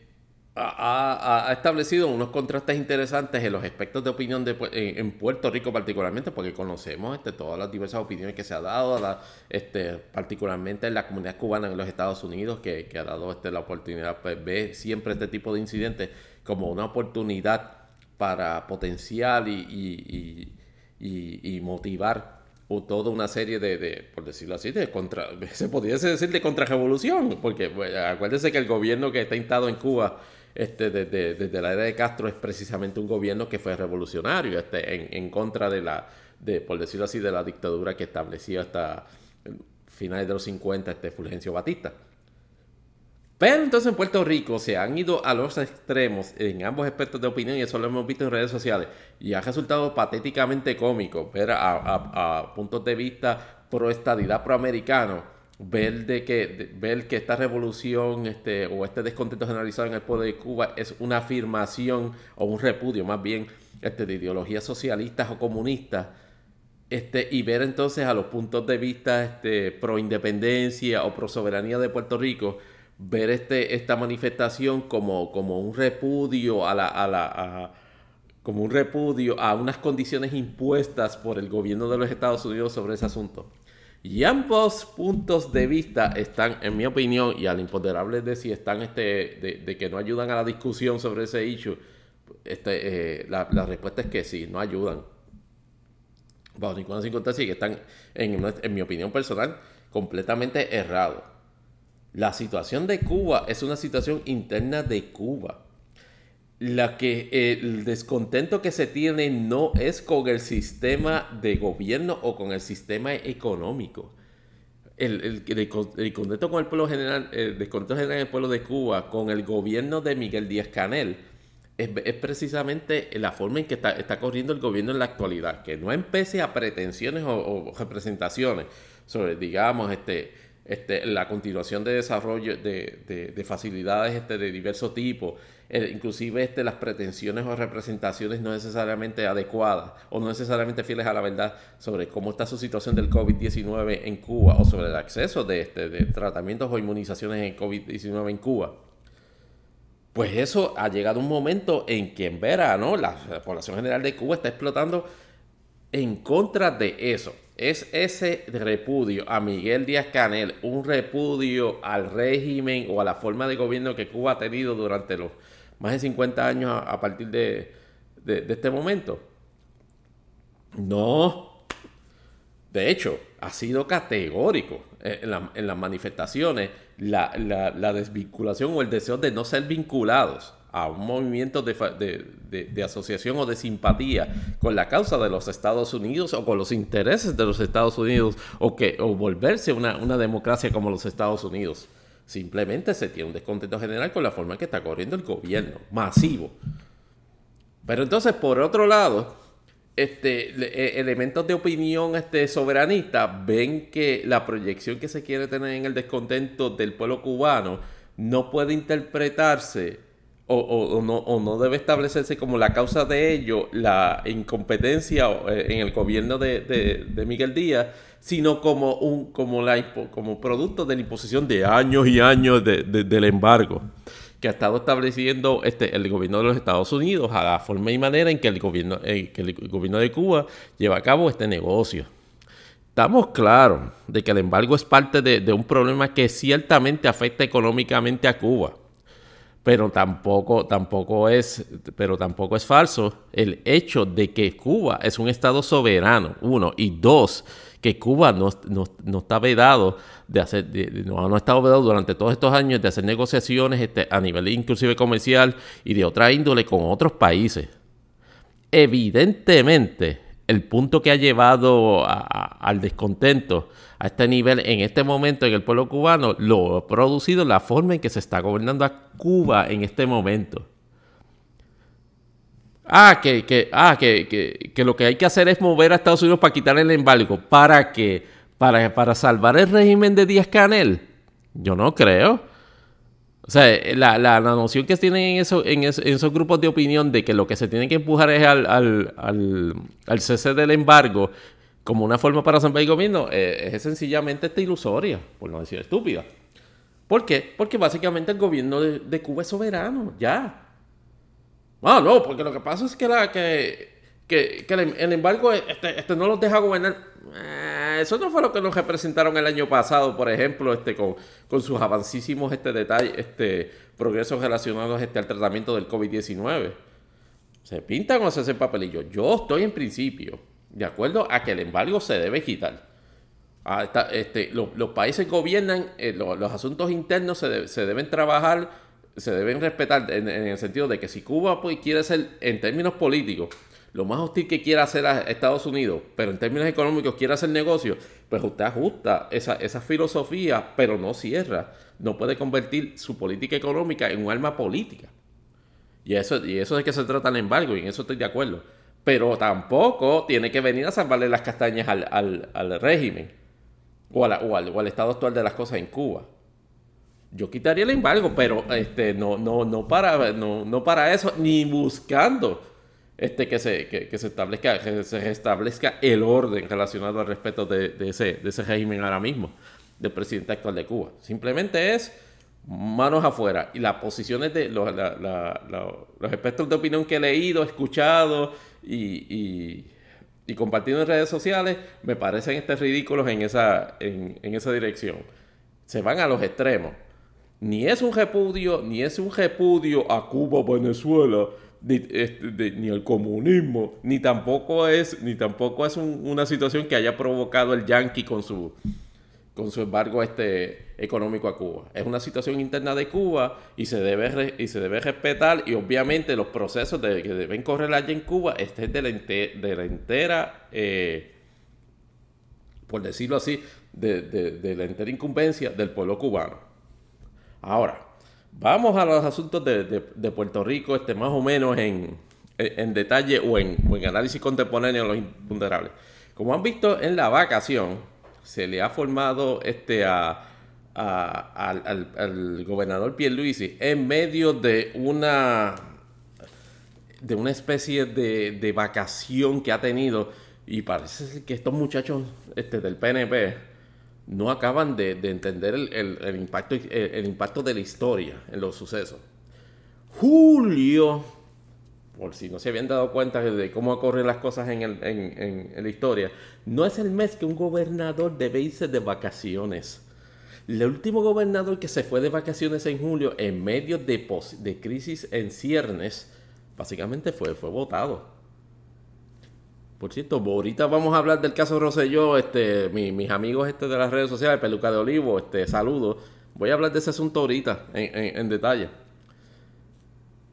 ha, establecido unos contrastes interesantes en los aspectos de opinión de, en, Puerto Rico particularmente, porque conocemos este, todas las diversas opiniones que se ha dado, este, particularmente en la comunidad cubana en los Estados Unidos, que, ha dado este, la oportunidad, pues ve siempre este tipo de incidentes como una oportunidad para potenciar y, y, motivar toda una serie de, por decirlo así, de contra, se podría decir de contrarrevolución, porque pues, acuérdense que el gobierno que está instado en Cuba este, desde, la era de Castro es precisamente un gobierno que fue revolucionario este, en, contra de la, de, por decirlo así, de la dictadura que establecía hasta finales de los 50 este Fulgencio Batista. Pero entonces en Puerto Rico se han ido a los extremos en ambos aspectos de opinión y eso lo hemos visto en redes sociales y ha resultado patéticamente cómico ver a, puntos de vista pro estadidad proamericano ver de que ver que esta revolución este o este descontento generalizado en el pueblo de Cuba es una afirmación o un repudio más bien este, de ideologías socialistas o comunistas este, y ver entonces a los puntos de vista este, pro independencia o pro soberanía de Puerto Rico ver este, esta manifestación como, como un repudio a la, a la como un repudio a unas condiciones impuestas por el gobierno de los Estados Unidos sobre ese asunto. Y ambos puntos de vista están, en mi opinión, y al imponderable de si están este, de, que no ayudan a la discusión sobre ese issue, este, eh, la, respuesta es que sí, no ayudan. Bajo ninguna circunstancia, que están, en, en mi opinión personal, completamente errados. La situación de Cuba es una situación interna de Cuba. La que el descontento que se tiene no es con el sistema de gobierno o con el sistema económico. El, el, descontento con el pueblo general, el descontento general en el pueblo de Cuba, con el gobierno de Miguel Díaz Canel, es, precisamente la forma en que está, corriendo el gobierno en la actualidad, que no empece a pretensiones o, representaciones sobre, digamos, este, este, la continuación de desarrollo de, facilidades este, de diversos tipos, eh, inclusive este, las pretensiones o representaciones no necesariamente adecuadas o no necesariamente fieles a la verdad sobre cómo está su situación del COVID-19 en Cuba o sobre el acceso de, este, de tratamientos o inmunizaciones en COVID-19 en Cuba. Pues eso ha llegado un momento en que en verano la población general de Cuba está explotando en contra de eso. Es ese repudio a Miguel Díaz Canel, un repudio al régimen o a la forma de gobierno que Cuba ha tenido durante los más de 50 años a, partir de, este momento. No. De hecho, ha sido categórico en, las manifestaciones la, la desvinculación o el deseo de no ser vinculados a un movimiento de, asociación o de simpatía con la causa de los Estados Unidos o con los intereses de los Estados Unidos o, que, o volverse una democracia como los Estados Unidos. Simplemente se tiene un descontento general con la forma en que está corriendo el gobierno, masivo. Pero entonces, por otro lado, este, e, elementos de opinión este, soberanista ven que la proyección que se quiere tener en el descontento del pueblo cubano no puede interpretarse o, no, debe establecerse como la causa de ello la incompetencia eh, en el gobierno de, Miguel Díaz, sino como, un, como producto de la imposición de años y años del embargo que ha estado estableciendo este, el gobierno de los Estados Unidos a la forma y manera en que el gobierno, que el gobierno de Cuba lleva a cabo este negocio. Estamos claros de que el embargo es parte de un problema que ciertamente afecta económicamente a Cuba pero tampoco, tampoco, es, pero tampoco es falso el hecho de que Cuba es un Estado soberano, uno, y dos, que Cuba no, está vedado de hacer, no, ha estado vedado durante todos estos años de hacer negociaciones este, a nivel inclusive comercial y de otra índole con otros países. Evidentemente, el punto que ha llevado al descontento a este nivel en este momento en el pueblo cubano lo ha producido la forma en que se está gobernando a Cuba en este momento. Ah, que, que, ah, que, lo que hay que hacer es mover a Estados Unidos para quitarle el embargo. ¿Para qué? ¿Para, para salvar el régimen de Díaz Canel? Yo no creo. O sea, la, la, noción que tienen en, en, esos grupos de opinión de que lo que se tiene que empujar es al, al, al, cese del embargo como una forma para el gobierno eh, es sencillamente esta ilusoria, por no decir estúpida. ¿Por qué? Porque básicamente el gobierno de, Cuba es soberano, ya. Ah, no, porque lo que pasa es que, la, que, que, el, embargo este, este no los deja gobernar. Eh, eso no fue lo que nos representaron el año pasado, por ejemplo, este, con, con sus avancísimos este, detalles, este, progresos relacionados este, al tratamiento del COVID-19. ¿Se pintan o se hacen papelillos? Yo estoy en principio de acuerdo a que el embargo se debe quitar. este, los países gobiernan, eh, los asuntos internos se, deben trabajar se deben respetar en, el sentido de que si Cuba pues, quiere ser, en términos políticos, lo más hostil que quiera hacer a Estados Unidos, pero en términos económicos quiere hacer negocio, pues usted ajusta esa, esa filosofía, pero no cierra. No puede convertir su política económica en un arma política. Y eso, y eso es que se trata el embargo, y en eso estoy de acuerdo. Pero tampoco tiene que venir a salvarle las castañas al, régimen o, o, al, estado actual de las cosas en Cuba. Yo quitaría el embargo, pero este, no, no, no, para, no, no para eso, ni buscando este, que, se, que, se establezca, que se restablezca el orden relacionado al respeto de, ese, de ese régimen ahora mismo, del presidente actual de Cuba. Simplemente es manos afuera. Y las posiciones de los, los espectros de opinión que he leído, escuchado y, compartido en redes sociales, me parecen este ridículos en esa, en, esa dirección. Se van a los extremos. Ni es un repudio, ni es un repudio a Cuba, Venezuela, este, ni, el comunismo, ni tampoco es, ni tampoco es una situación que haya provocado el yanqui con su, con su embargo este, económico a Cuba. Es una situación interna de Cuba y se debe, y se debe respetar y obviamente los procesos de, que deben correr allá en Cuba este es de la, de la entera, eh, por decirlo así, de, de la entera incumbencia del pueblo cubano. Ahora, Vamos a los asuntos de, Puerto Rico, este, más o menos en, detalle o en, análisis contemporáneo de los imponderables. Como han visto en la vacación, se le ha formado este a, al, gobernador Pierluisi en medio de una de una especie de, vacación que ha tenido y parece que estos muchachos este, del PNP no acaban de, entender el, impacto, el, impacto de la historia en los sucesos. Julio, por si no se habían dado cuenta de cómo ocurren las cosas en, la historia, no es el mes que un gobernador debe irse de vacaciones. El último gobernador que se fue de vacaciones en julio en medio de, de crisis en ciernes, básicamente fue, fue votado. Por cierto, ahorita vamos a hablar del caso Rosselló, este, mis amigos este de las redes sociales, Peluca de Olivo, este, saludos. Voy a hablar de ese asunto ahorita, en, detalle.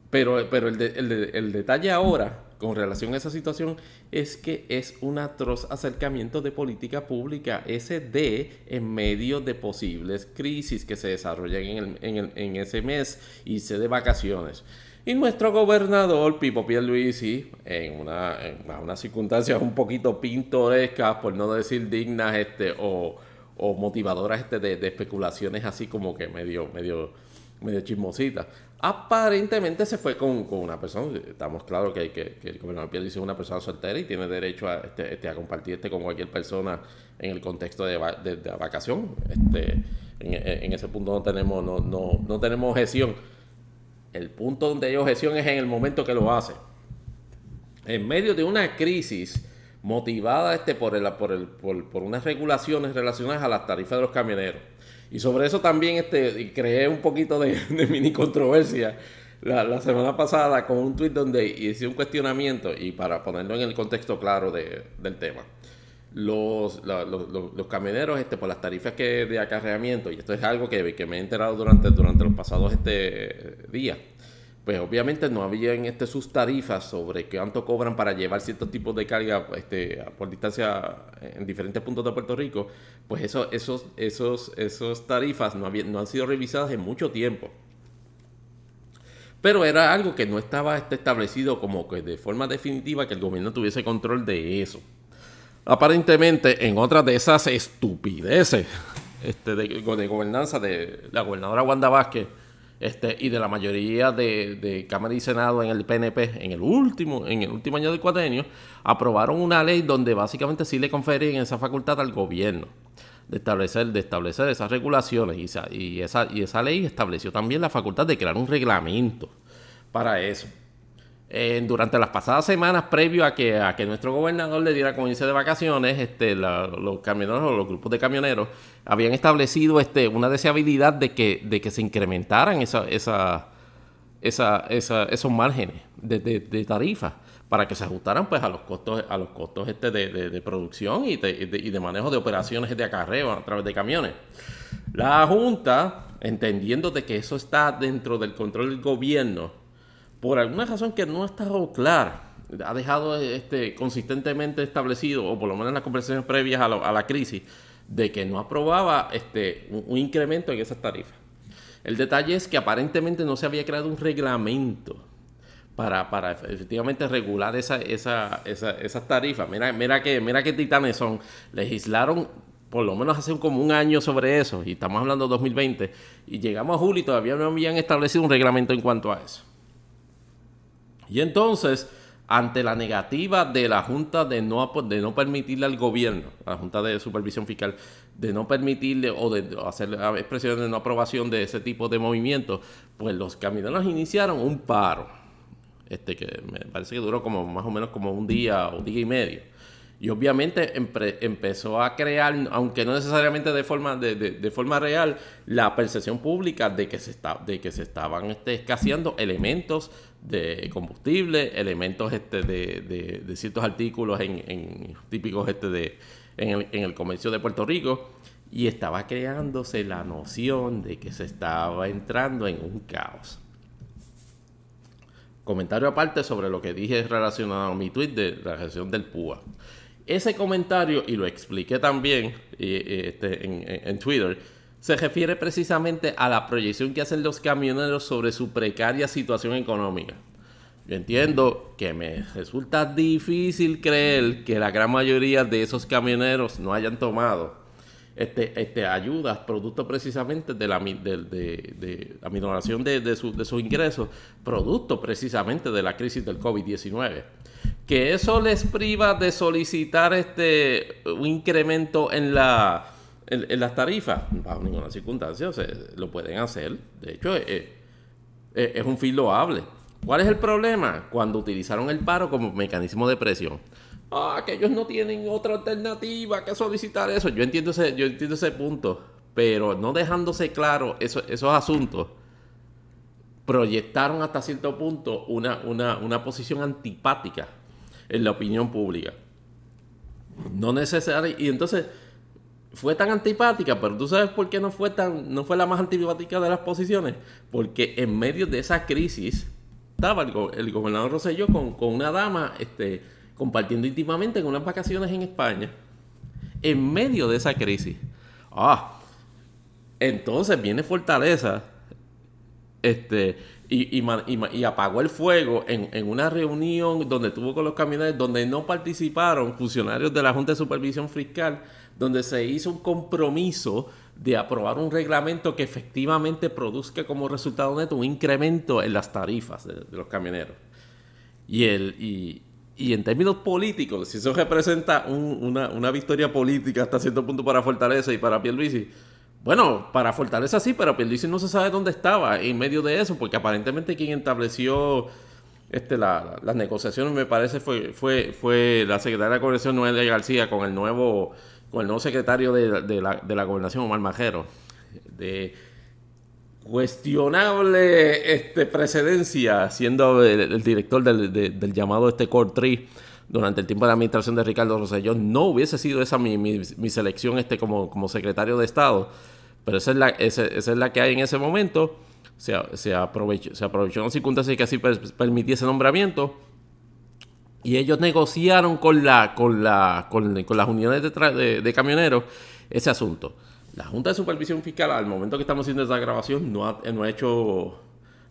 Pero, pero el, el, detalle ahora, con relación a esa situación, es que es un atroz acercamiento de política pública, ese de en medio de posibles crisis que se desarrollan en, en, en ese mes, y se de vacaciones. Y nuestro gobernador, Pipo Pierluisi, en una, en unas circunstancias un poquito pintorescas, por no decir dignas, este, o, motivadoras este, de, especulaciones así como que medio, medio, medio chismositas. Aparentemente se fue con, una persona, estamos claros que, que, el gobernador Pierluisi es una persona soltera y tiene derecho a, este, este, a compartir este con cualquier persona en el contexto de, de, vacación. Este, en, en, ese punto no tenemos, no, no, no tenemos objeción el punto donde hay objeción es en el momento que lo hace. En medio de una crisis motivada este por, el, por, el, por, unas regulaciones relacionadas a las tarifas de los camioneros. Y sobre eso también este, creé un poquito de, mini controversia la, semana pasada con un tweet donde hice un cuestionamiento y para ponerlo en el contexto claro del tema. Los, los, camioneros este, por las tarifas que de acarreamiento, y esto es algo que, que me he enterado durante, durante los pasados este, días, pues obviamente no habían este, sus tarifas sobre cuánto cobran para llevar ciertos tipos de carga este, por distancia en diferentes puntos de Puerto Rico, pues eso, esos, esos, esos tarifas no, no han sido revisadas en mucho tiempo. Pero era algo que no estaba este, establecido como que de forma definitiva que el gobierno tuviese control de eso aparentemente en otra de esas estupideces este, de, gobernanza de la gobernadora Wanda Vázquez este, y de la mayoría de, Cámara y Senado en el PNP en el último, en el último año del cuatrienio, aprobaron una ley donde básicamente sí le conferían esa facultad al gobierno de establecer, de establecer esas regulaciones. Y esa, y, esa, y esa ley estableció también la facultad de crear un reglamento para eso durante las pasadas semanas, previo a que, a que nuestro gobernador le diera irse de vacaciones, este, los camioneros o los grupos de camioneros habían establecido este, una deseabilidad de que, de que se incrementaran esa, esos márgenes de, de, tarifa para que se ajustaran pues a los costos a los costos este de, de producción y de, y de, manejo de operaciones de acarreo a través de camiones. La Junta entendiendo de que eso está dentro del control del gobierno, por alguna razón que no ha estado clara, ha dejado este, consistentemente establecido, o por lo menos en las conversaciones previas a, la crisis, de que no aprobaba este, un, incremento en esas tarifas. El detalle es que aparentemente no se había creado un reglamento para, efectivamente regular esa, esa, esas tarifas. Mira, mira, que, mira qué titanes son. Legislaron por lo menos hace como un año sobre eso, y estamos hablando de 2020, y llegamos a julio y todavía no habían establecido un reglamento en cuanto a eso. Y entonces, ante la negativa de la Junta de no, de no permitirle al gobierno, la Junta de Supervisión Fiscal, de no permitirle o de hacer expresiones de no aprobación de ese tipo de movimientos, pues los camioneros iniciaron un paro, este que me parece que duró como más o menos como un día o día y medio. Y obviamente empezó a crear, aunque no necesariamente de forma, de, forma real, la percepción pública de que se, está, de que se estaban este, escaseando elementos de combustible, elementos este, de, ciertos artículos en, típicos este, de, en, el, en el comercio de Puerto Rico. Y estaba creándose la noción de que se estaba entrando en un caos comentario aparte sobre lo que dije relacionado a mi tweet de la gestión del PUA. Ese comentario, y lo expliqué también este, en, Twitter, se refiere precisamente a la proyección que hacen los camioneros sobre su precaria situación económica. Yo entiendo que me resulta difícil creer que la gran mayoría de esos camioneros no hayan tomado este, este, ayudas, producto precisamente de la, de, la minoración de, de sus ingresos, producto precisamente de la crisis del COVID-19 que eso les priva de solicitar este un incremento en la en, las tarifas bajo ninguna circunstancia lo pueden hacer de hecho es, un fin loable ¿cuál es el problema? cuando utilizaron el paro como mecanismo de presión ah que ellos no tienen otra alternativa que solicitar eso yo entiendo ese yo entiendo ese punto pero no dejándose claro esos asuntos proyectaron hasta cierto punto una, una, una posición antipática en la opinión pública. No necesario. Y entonces fue tan antipática, pero tú sabes por qué no fue tan, no fue la más antipática de las posiciones, porque en medio de esa crisis estaba el, gobernador Rosselló con, con, una dama, este, compartiendo íntimamente en unas vacaciones en España, en medio de esa crisis. Ah, entonces viene Fortaleza, este, y, y, apagó el fuego en, una reunión donde tuvo con los camioneros, donde no participaron funcionarios de la Junta de Supervisión Fiscal, donde se hizo un compromiso de aprobar un reglamento que efectivamente produzca como resultado neto un incremento en las tarifas de, los camioneros. Y, el, y, en términos políticos, si eso representa una, una, victoria política hasta cierto punto para Fortaleza y para Pierluisi, bueno, para Fortaleza sí, pero Pierluisi no se sabe dónde estaba en medio de eso, porque aparentemente quien estableció este, las negociaciones, me parece, fue, fue, fue la secretaria de Gobernación Noelia García con el nuevo, con el nuevo secretario de, la, Gobernación, Omar Majero. De cuestionable este, precedencia, siendo el, director del, llamado este Core Tree durante el tiempo de la administración de Ricardo Rosselló, no hubiese sido esa mi, selección este como, secretario de Estado, pero esa es la, que hay en ese momento. Se, se, aprovechó, se aprovechó una circunstancia que así ese nombramiento. Y ellos negociaron con, la, con, la, con, las uniones de, de, camioneros ese asunto. La Junta de Supervisión Fiscal, al momento que estamos haciendo esa grabación, no ha, no ha hecho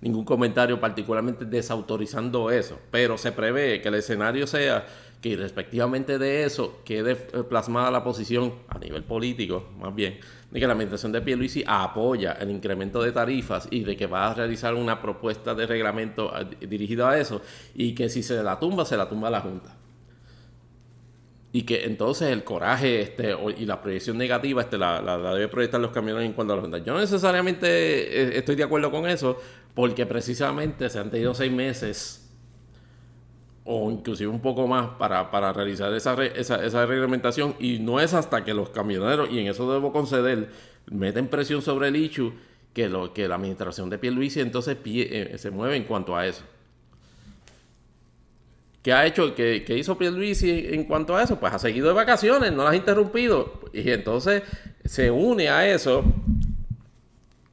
ningún comentario particularmente desautorizando eso, pero se prevé que el escenario sea que respectivamente de eso quede plasmada la posición a nivel político, más bien, de que la administración de Pierluisi apoya el incremento de tarifas y de que va a realizar una propuesta de reglamento eh, dirigida a eso y que si se la tumba, se la tumba la Junta. Y que entonces el coraje este, y la proyección negativa este, la, debe proyectar los camiones en cuanto a la Junta. Yo no necesariamente eh, estoy de acuerdo con eso, porque precisamente se han tenido seis meses o inclusive un poco más para, para realizar esa, esa, esa, reglamentación y no es hasta que los camioneros, y en eso debo conceder, meten presión sobre el ICHU que, lo, que la administración de Pierluisi entonces eh, se mueve en cuanto a eso. ¿Qué ha hecho? ¿Qué, qué hizo Pierluisi en cuanto a eso? Pues ha seguido de vacaciones, no las ha interrumpido. Y entonces se une a eso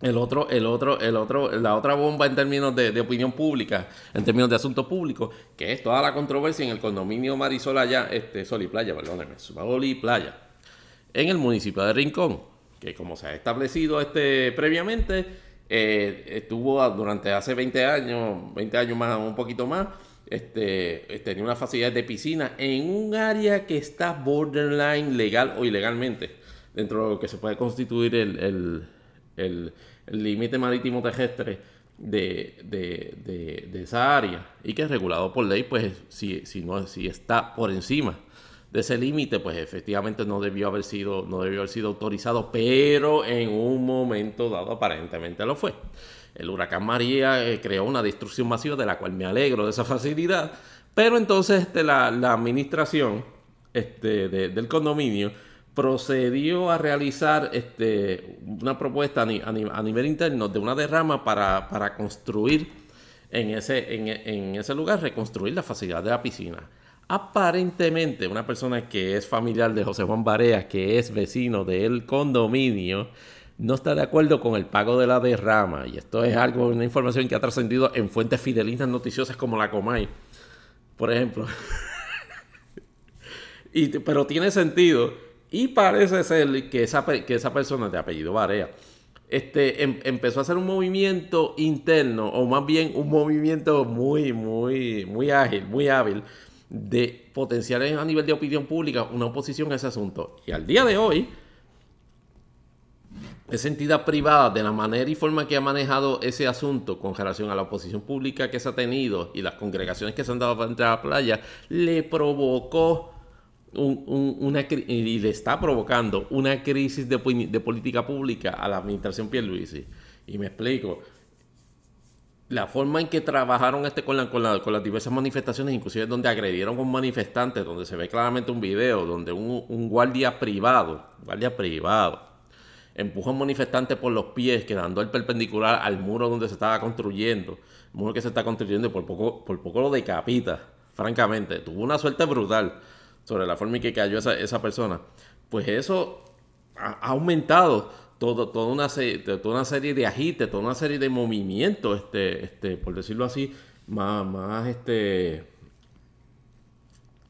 el otro, el otro, el otro, la otra bomba en términos de, opinión pública, en términos de asuntos públicos, que es toda la controversia en el condominio Marisol allá, este, Sol y Playa, perdóneme, Playa, en el municipio de Rincón, que como se ha establecido este previamente, eh, estuvo durante hace 20 años, 20 años más, un poquito más, este, tenía una facilidad de piscina en un área que está borderline legal o ilegalmente, dentro de lo que se puede constituir el límite marítimo terrestre de, de, esa área y que es regulado por ley, pues si, si, no, si está por encima de ese límite, pues efectivamente no debió haber sido, no debió haber sido autorizado, pero en un momento dado aparentemente lo fue. El huracán María eh, creó una destrucción masiva de la cual me alegro de esa facilidad, pero entonces este, la, la administración este, del condominio procedió a realizar este, una propuesta a, nivel interno de una derrama para, construir en ese, en, ese lugar, reconstruir la facilidad de la piscina. Aparentemente, una persona que es familiar de José Juan Barea, que es vecino del condominio, no está de acuerdo con el pago de la derrama. Y esto es algo, una información que ha trascendido en fuentes fidelinas noticiosas como la Comay, por ejemplo. y, pero tiene sentido y parece ser que esa, que esa persona de apellido Barea este, em, empezó a hacer un movimiento interno, o más bien un movimiento muy, muy, muy ágil, muy hábil, de potenciar a nivel de opinión pública una oposición a ese asunto. Y al día de hoy, esa entidad privada, de la manera y forma que ha manejado ese asunto con relación a la oposición pública que se ha tenido y las congregaciones que se han dado frente a la playa, le provocó una, y le está provocando una crisis de, política pública a la administración Pierluisi. Y me explico. La forma en que trabajaron este con, con, las diversas manifestaciones, inclusive donde agredieron a un manifestante, donde se ve claramente un video, donde un, guardia privado, guardia privado, empuja a un manifestante por los pies, quedando el perpendicular al muro donde se estaba construyendo, el muro que se está construyendo y por poco, por poco lo decapita, francamente. Tuvo una suerte brutal sobre la forma en que cayó esa, esa persona, pues eso ha, aumentado todo, toda, una serie, toda una serie de agites, toda una serie de movimientos, este, este, por decirlo así, más, más, este,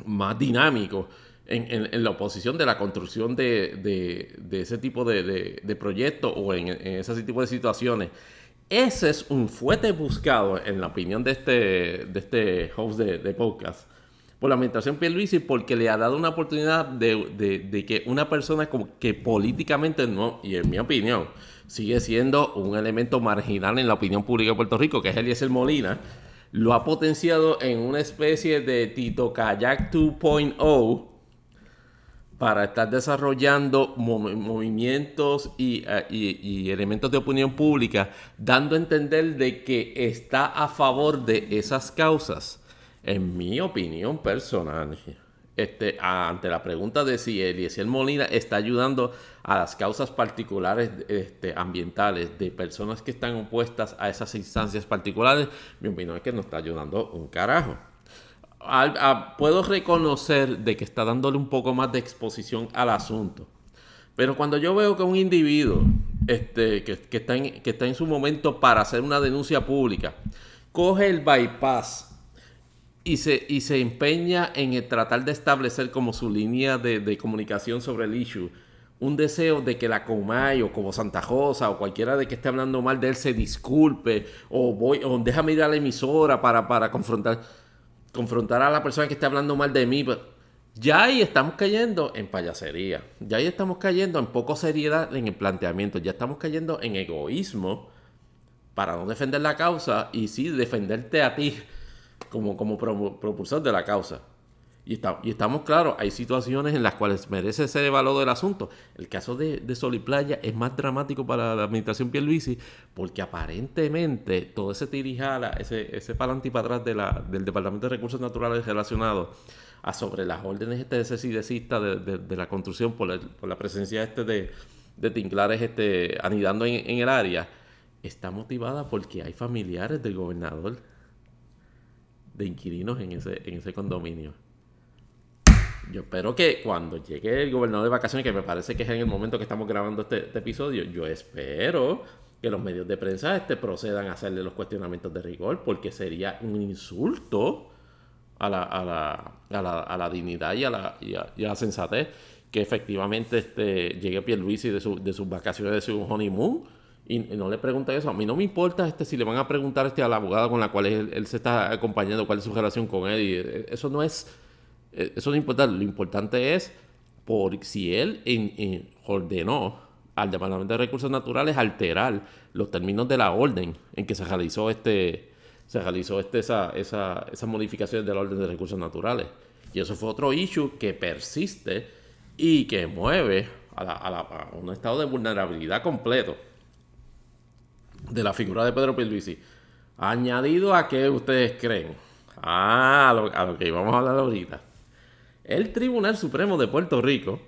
más dinámicos en, en, la oposición de la construcción de, de, ese tipo de, de proyectos o en, en, ese tipo de situaciones. Ese es un fuerte buscado, en la opinión de este, de este host de, podcast, por la administración Pierluisi porque le ha dado una oportunidad de, que una persona como que políticamente no, y en mi opinión, sigue siendo un elemento marginal en la opinión pública de Puerto Rico, que es Eliezer Molina, lo ha potenciado en una especie de Tito Kayak 2.0 para estar desarrollando movimientos eh, y, y, elementos de opinión pública, dando a entender de que está a favor de esas causas en mi opinión personal, este, ante la pregunta de si Eliezer Molina está ayudando a las causas particulares este, ambientales de personas que están opuestas a esas instancias particulares, mi opinión es que no está ayudando un carajo. puedo reconocer de que está dándole un poco más de exposición al asunto. Pero cuando yo veo que un individuo este, que, está en, que está en su momento para hacer una denuncia pública, coge el bypass y se, y se empeña en tratar de establecer como su línea de, comunicación sobre el issue un deseo de que la Comay o como Santa Rosa o cualquiera de que esté hablando mal de él se disculpe o voy o déjame ir a la emisora para, para confrontar confrontar a la persona que esté hablando mal de mí. Ya ahí estamos cayendo en payasería. Ya ahí estamos cayendo en poco seriedad en el planteamiento. Ya estamos cayendo en egoísmo para no defender la causa y sí defenderte a ti como, como propulsor de la causa. Y, está, y estamos claros, hay situaciones en las cuales merece ser evaluado el asunto. El caso de, de Sol y Playa es más dramático para la administración Pierluisi porque aparentemente todo ese tirijala, ese, ese para y para atrás de la, del Departamento de Recursos Naturales relacionado a sobre las órdenes este de, de, de, la construcción por la, por la presencia este de, de tinclares este, anidando en, en el área, está motivada porque hay familiares del gobernador de inquilinos en ese, en ese condominio. Yo espero que cuando llegue el gobernador de vacaciones, que me parece que es en el momento que estamos grabando este, este episodio, yo espero que los medios de prensa este, procedan a hacerle los cuestionamientos de rigor, porque sería un insulto a la, a la, a la, a la dignidad y a la, y a, la sensatez que efectivamente este, llegue Pierluisi de, su, de sus vacaciones, de su honeymoon, y, no le pregunta eso. A mí no me importa este, si le van a preguntar este, a la abogada con la cual él, se está acompañando, cuál es su relación con él. Eh, eso no es, eh, eso no importa. Lo importante es por si él ordenó al Departamento de Recursos Naturales alterar los términos de la orden en que se realizó este se realizó este, esa, esa, esas modificaciones de la orden de recursos naturales. Y eso fue otro issue que persiste y que mueve a, la, a, un estado de vulnerabilidad completo de la figura de Pedro Pierluisi. Añadido a qué ustedes creen. Ah, a lo, que íbamos a hablar ahorita. El Tribunal Supremo de Puerto Rico,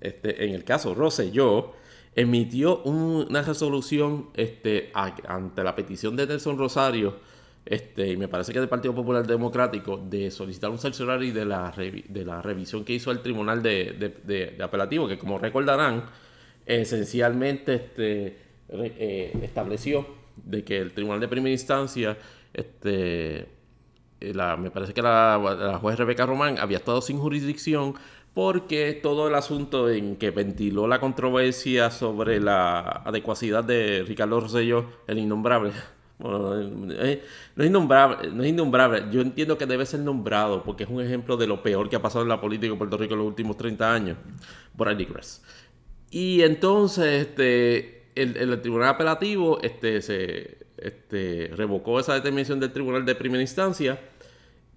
este, en el caso Rosselló, emitió una resolución este, ante la petición de Nelson Rosario, este, y me parece que del Partido Popular Democrático, de solicitar un cerciorario de la, de la revisión que hizo el Tribunal de, Apelativo, que como recordarán, esencialmente este, eh, estableció de que el Tribunal de Primera Instancia, este, la, me parece que la, la juez Rebeca Román había estado sin jurisdicción porque todo el asunto en que ventiló la controversia sobre la adecuacidad de Ricardo Rosselló, el innombrable, no, es innombrable, no es innombrable, yo entiendo que debe ser nombrado porque es un ejemplo de lo peor que ha pasado en la política de Puerto Rico en los últimos 30 años, por Grass. Y entonces este, el, el, tribunal apelativo este, se este, revocó esa determinación del tribunal de primera instancia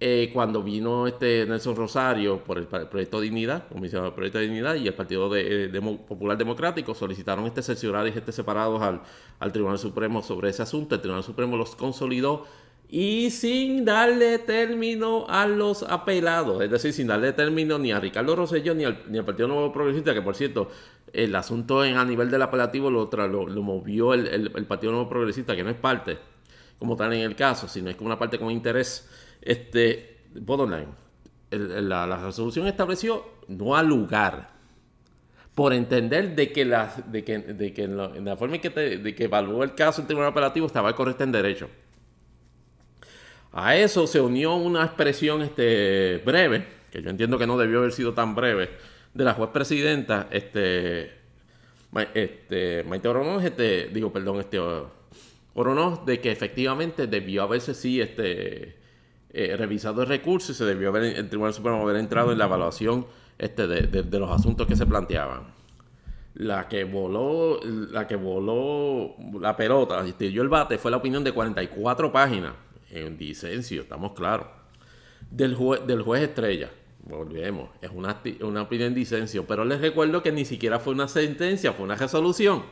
eh, cuando vino este Nelson Rosario por el, proyecto Dignidad, comisionado del proyecto de Dignidad, y el Partido de, eh, Popular Democrático solicitaron este cerciorario y este separados al, al Tribunal Supremo sobre ese asunto. El Tribunal Supremo los consolidó y sin darle término a los apelados, es decir, sin darle término ni a Ricardo Rosselló ni al, ni al Partido Nuevo Progresista, que por cierto, el asunto en, a nivel del apelativo lo, lo, lo movió el, el, Partido Nuevo Progresista, que no es parte como tal en el caso, sino es como una parte con interés este, bottom la, resolución estableció no al lugar, por entender de que, la, de que, de que en, la forma en que, de que evaluó el caso el Tribunal Operativo estaba correcto en derecho. A eso se unió una expresión este, breve, que yo entiendo que no debió haber sido tan breve, de la juez presidenta, este, este, Maite Oronoz, este, digo, perdón, este, Oronoz, de que efectivamente debió haberse sí, este, eh, revisado el recurso y se debió haber, el Tribunal Supremo haber entrado en la evaluación este, de, los asuntos que se planteaban. La que voló, la que voló la pelota, dio el bate, fue la opinión de 44 páginas en disencio, estamos claros. Del, del juez Estrella, volvemos, es una, una opinión en disencio, pero les recuerdo que ni siquiera fue una sentencia, fue una resolución.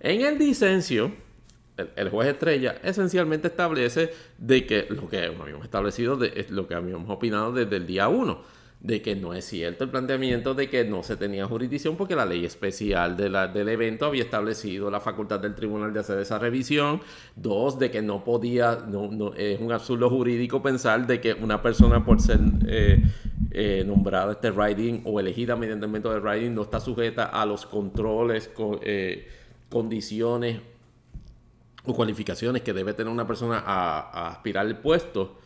En el disencio, el, juez estrella esencialmente establece de que lo que habíamos establecido, de, lo que habíamos opinado desde el día 1, de que no es cierto el planteamiento de que no se tenía jurisdicción porque la ley especial del evento había establecido la facultad del tribunal de hacer esa revisión. Dos, de que no podía, no, es un absurdo jurídico pensar de que una persona por ser eh, eh, nombrada este writing o elegida mediante el método de writing no está sujeta a los controles, eh, condiciones o cualificaciones que debe tener una persona a, aspirar al puesto.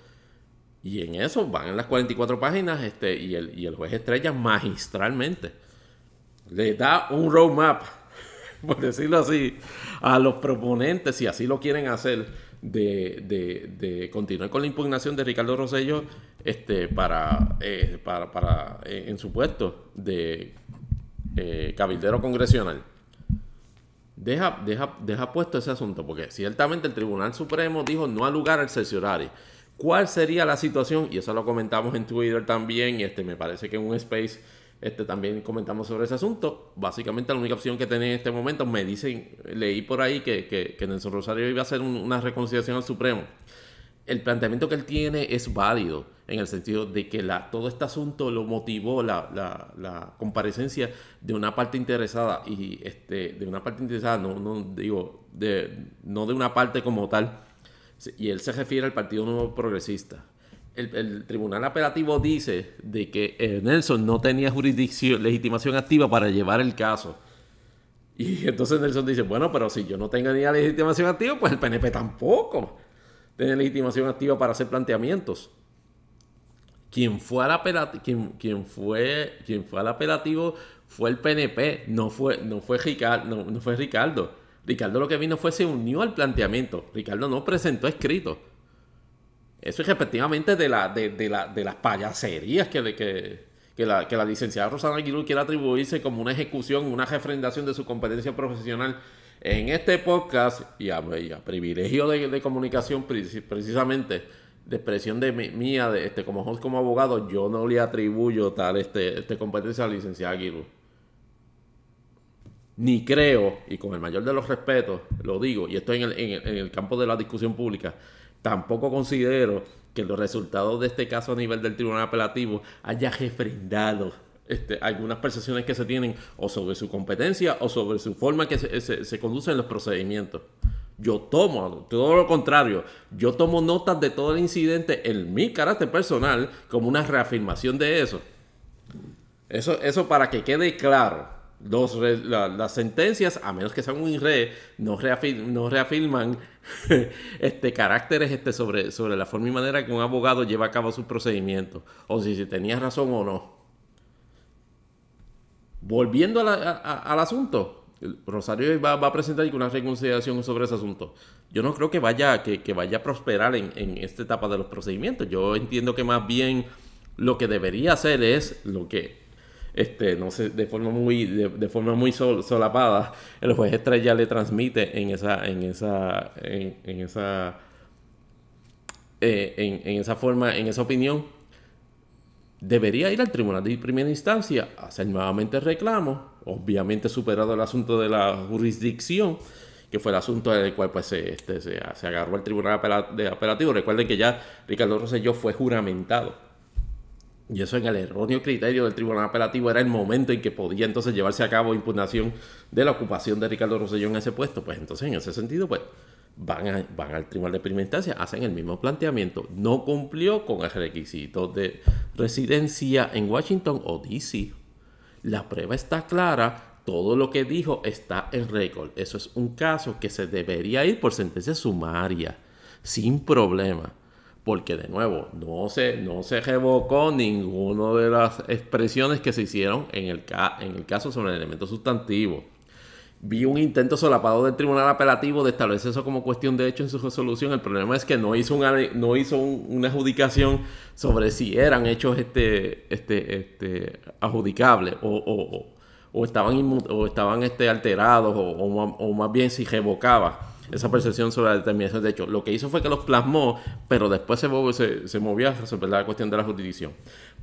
Y en eso van en las 44 páginas este, y, el, y el juez estrella magistralmente le da un roadmap, por decirlo así, a los proponentes, si así lo quieren hacer, de, continuar con la impugnación de Ricardo Rosello este, para, eh, para, eh, en su puesto de eh, cabildero congresional. Deja, deja, deja puesto ese asunto, porque ciertamente el Tribunal Supremo dijo no al lugar al cerciorario. ¿Cuál sería la situación? Y eso lo comentamos en Twitter también, y este me parece que en un space este, también comentamos sobre ese asunto. Básicamente la única opción que tenía en este momento, me dicen, leí por ahí que, que, Nelson Rosario iba a hacer una reconciliación al Supremo. El planteamiento que él tiene es válido en el sentido de que la, todo este asunto lo motivó la, la, comparecencia de una parte interesada y este, de una parte interesada, no, no digo, de, no de una parte como tal, y él se refiere al Partido Nuevo Progresista. El, Tribunal Apelativo dice de que eh, Nelson no tenía jurisdicción, legitimación activa para llevar el caso. Y entonces Nelson dice, bueno, pero si yo no tengo ni la legitimación activa, pues el PNP tampoco tiene legitimación activa para hacer planteamientos. Quien fue al apelativo, quien, fue, quien fue apelativo fue el PNP, no fue, no fue, Ricardo, no, fue Ricardo. Ricardo lo que vino fue se unió al planteamiento. Ricardo no presentó escrito. Eso es respectivamente de, la, de, la, de las payaserías que, que, que, la, licenciada Rosana Aguilú quiere atribuirse como una ejecución, una refrendación de su competencia profesional en este podcast y a, privilegio de, comunicación precisamente de expresión de mía de este como como abogado yo no le atribuyo tal este, este competencia a la licenciada Aguilú ni creo y con el mayor de los respetos lo digo y estoy en el, en el campo de la discusión pública tampoco considero que los resultados de este caso a nivel del tribunal apelativo haya refrendado este, algunas percepciones que se tienen o sobre su competencia o sobre su forma que se, se, conducen los procedimientos. Yo tomo, todo lo contrario, yo tomo notas de todo el incidente en mi carácter personal como una reafirmación de eso. Eso, eso para que quede claro. Las sentencias, a menos que sean un re, no, no reafirman este, caracteres este, sobre, sobre la forma y manera que un abogado lleva a cabo sus procedimientos. O si, si tenía razón o no. Volviendo al asunto, Rosario va, a presentar una reconciliación sobre ese asunto. Yo no creo que vaya, que, vaya a prosperar en, esta etapa de los procedimientos. Yo entiendo que más bien lo que debería hacer es lo que, este, no sé, de forma muy, de, forma muy solapada, el juez Estrella le transmite en esa, en esa, en, esa, eh, en esa forma, en esa opinión, debería ir al tribunal de primera instancia hacer nuevamente reclamo, obviamente superado el asunto de la jurisdicción, que fue el asunto del cual pues, se, este, se, agarró el tribunal de apelativo. Recuerden que ya Ricardo Rosselló fue juramentado. Y eso en el erróneo criterio del tribunal apelativo era el momento en que podía entonces llevarse a cabo impugnación de la ocupación de Ricardo Rosselló en ese puesto. Pues entonces en ese sentido, pues van, van al tribunal de primera instancia, hacen el mismo planteamiento. No cumplió con el requisito de residencia en Washington o DC. La prueba está clara, todo lo que dijo está en récord. Eso es un caso que se debería ir por sentencia sumaria, sin problema. Porque de nuevo, no se, no se revocó ninguna de las expresiones que se hicieron en el, en el caso sobre el elemento sustantivo vi un intento solapado del tribunal apelativo de establecer eso como cuestión de hecho en su resolución. El problema es que no hizo una, no hizo una adjudicación sobre si eran hechos este, este, este, adjudicables o, o, estaban, o estaban este, alterados o, más bien si revocaba esa percepción sobre la determinación de hecho. Lo que hizo fue que los plasmó, pero después se, movió a resolver la cuestión de la jurisdicción.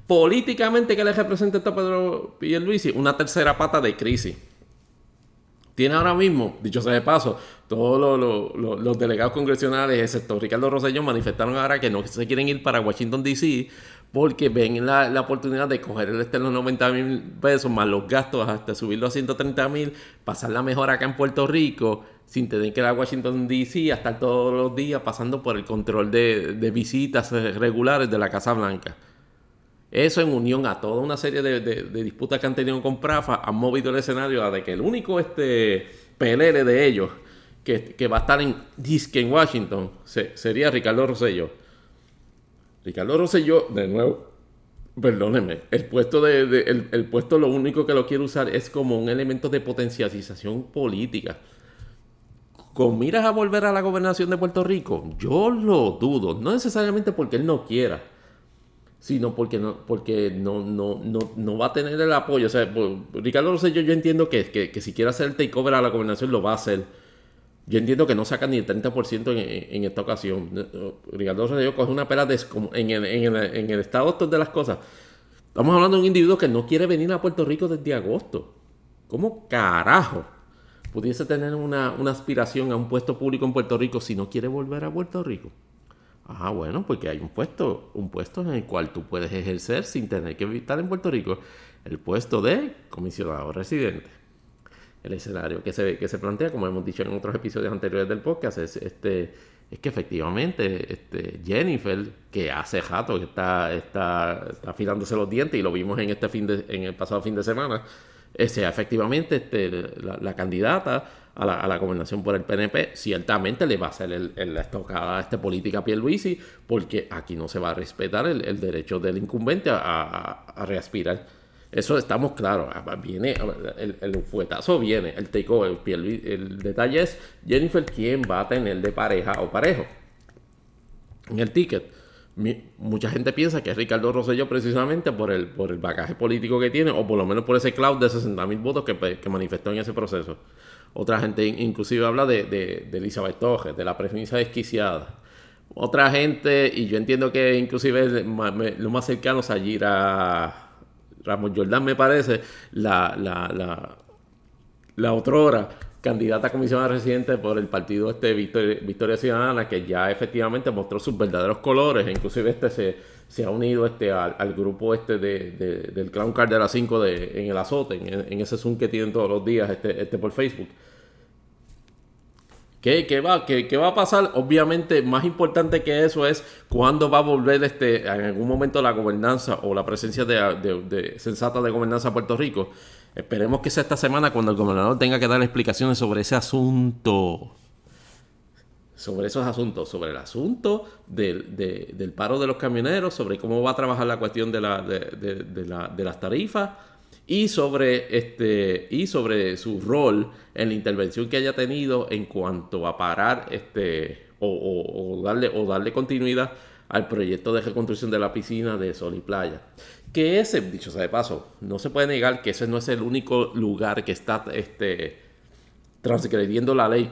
Políticamente, ¿qué le representa a Pedro Pierluisi? Una tercera pata de crisis tiene ahora mismo, dicho sea de paso, todos los, delegados congresionales, excepto Ricardo Rosselló, manifestaron ahora que no se quieren ir para Washington, D.C., porque ven la, oportunidad de coger el externo 90 mil pesos más los gastos hasta subirlo a 130 mil, pasarla mejor acá en Puerto Rico, sin tener que ir a Washington, D.C., a estar todos los días pasando por el control de, de visitas regulares de la Casa Blanca. Eso en unión a toda una serie de, disputas que han tenido con Prafa han movido el escenario a de que el único este PLL de ellos que, va a estar en disque en Washington sería Ricardo Rosselló. Ricardo Rosselló, de nuevo, perdónenme, el puesto de, el, puesto lo único que lo quiere usar es como un elemento de potencialización política. Con miras a volver a la gobernación de Puerto Rico, yo lo dudo, no necesariamente porque él no quiera sino porque no, porque no, no, no, va a tener el apoyo. O sea, Ricardo Rosselló yo entiendo que, que, si quiere hacer el takeover a la gobernación lo va a hacer. Yo entiendo que no saca ni el 30% en, en, esta ocasión. Ricardo Rosselló coge una pera en, el, en, el, en el estado de las cosas. Estamos hablando de un individuo que no quiere venir a Puerto Rico desde agosto. ¿Cómo carajo pudiese tener una, una aspiración a un puesto público en Puerto Rico si no quiere volver a Puerto Rico? Ah, bueno, porque hay un puesto, un puesto en el cual tú puedes ejercer sin tener que estar en Puerto Rico, el puesto de comisionado residente. El escenario que se, que se plantea, como hemos dicho en otros episodios anteriores del podcast, es, este, es que efectivamente este, Jennifer, que hace rato que está, está, afilándose los dientes, y lo vimos en este fin de, en el pasado fin de semana, sea efectivamente este, la, candidata a la, a la, gobernación por el PNP, ciertamente le va a hacer el, la estocada a esta política Pierluisi, porque aquí no se va a respetar el, derecho del incumbente a, a, reaspirar. Eso estamos claros. Ah, viene el, el fuetazo viene, el takeover. El, el detalle es Jennifer quién va a tener de pareja o parejo en el ticket mucha gente piensa que es Ricardo Rosselló precisamente por el, por el bagaje político que tiene, o por lo menos por ese cloud de 60 mil votos que, que, manifestó en ese proceso. Otra gente inclusive habla de, de, de Elizabeth Torres, de la premisa desquiciada. Otra gente, y yo entiendo que inclusive lo más cercano es a Ramos Jordán, me parece, la, la, la, la otra hora candidata a comisionada residente por el partido este Victoria, Ciudadana, que ya efectivamente mostró sus verdaderos colores, e inclusive este se, se ha unido este al, grupo este de, del Clown Card de las 5 de, en el azote, en, ese Zoom que tienen todos los días este, este por Facebook. ¿Qué, qué va, qué, qué, va a pasar? Obviamente, más importante que eso es cuándo va a volver este, en algún momento la gobernanza o la presencia de, de sensata de gobernanza a Puerto Rico. Esperemos que sea esta semana cuando el gobernador tenga que dar explicaciones sobre ese asunto. Sobre esos asuntos, sobre el asunto del, paro de los camioneros, sobre cómo va a trabajar la cuestión de, la, de, las tarifas y sobre, este, y sobre su rol en la intervención que haya tenido en cuanto a parar este, o, darle, o darle continuidad al proyecto de reconstrucción de la piscina de Sol y Playa. Que ese, dicho sea de paso, no se puede negar que ese no es el único lugar que está este, transgrediendo la ley.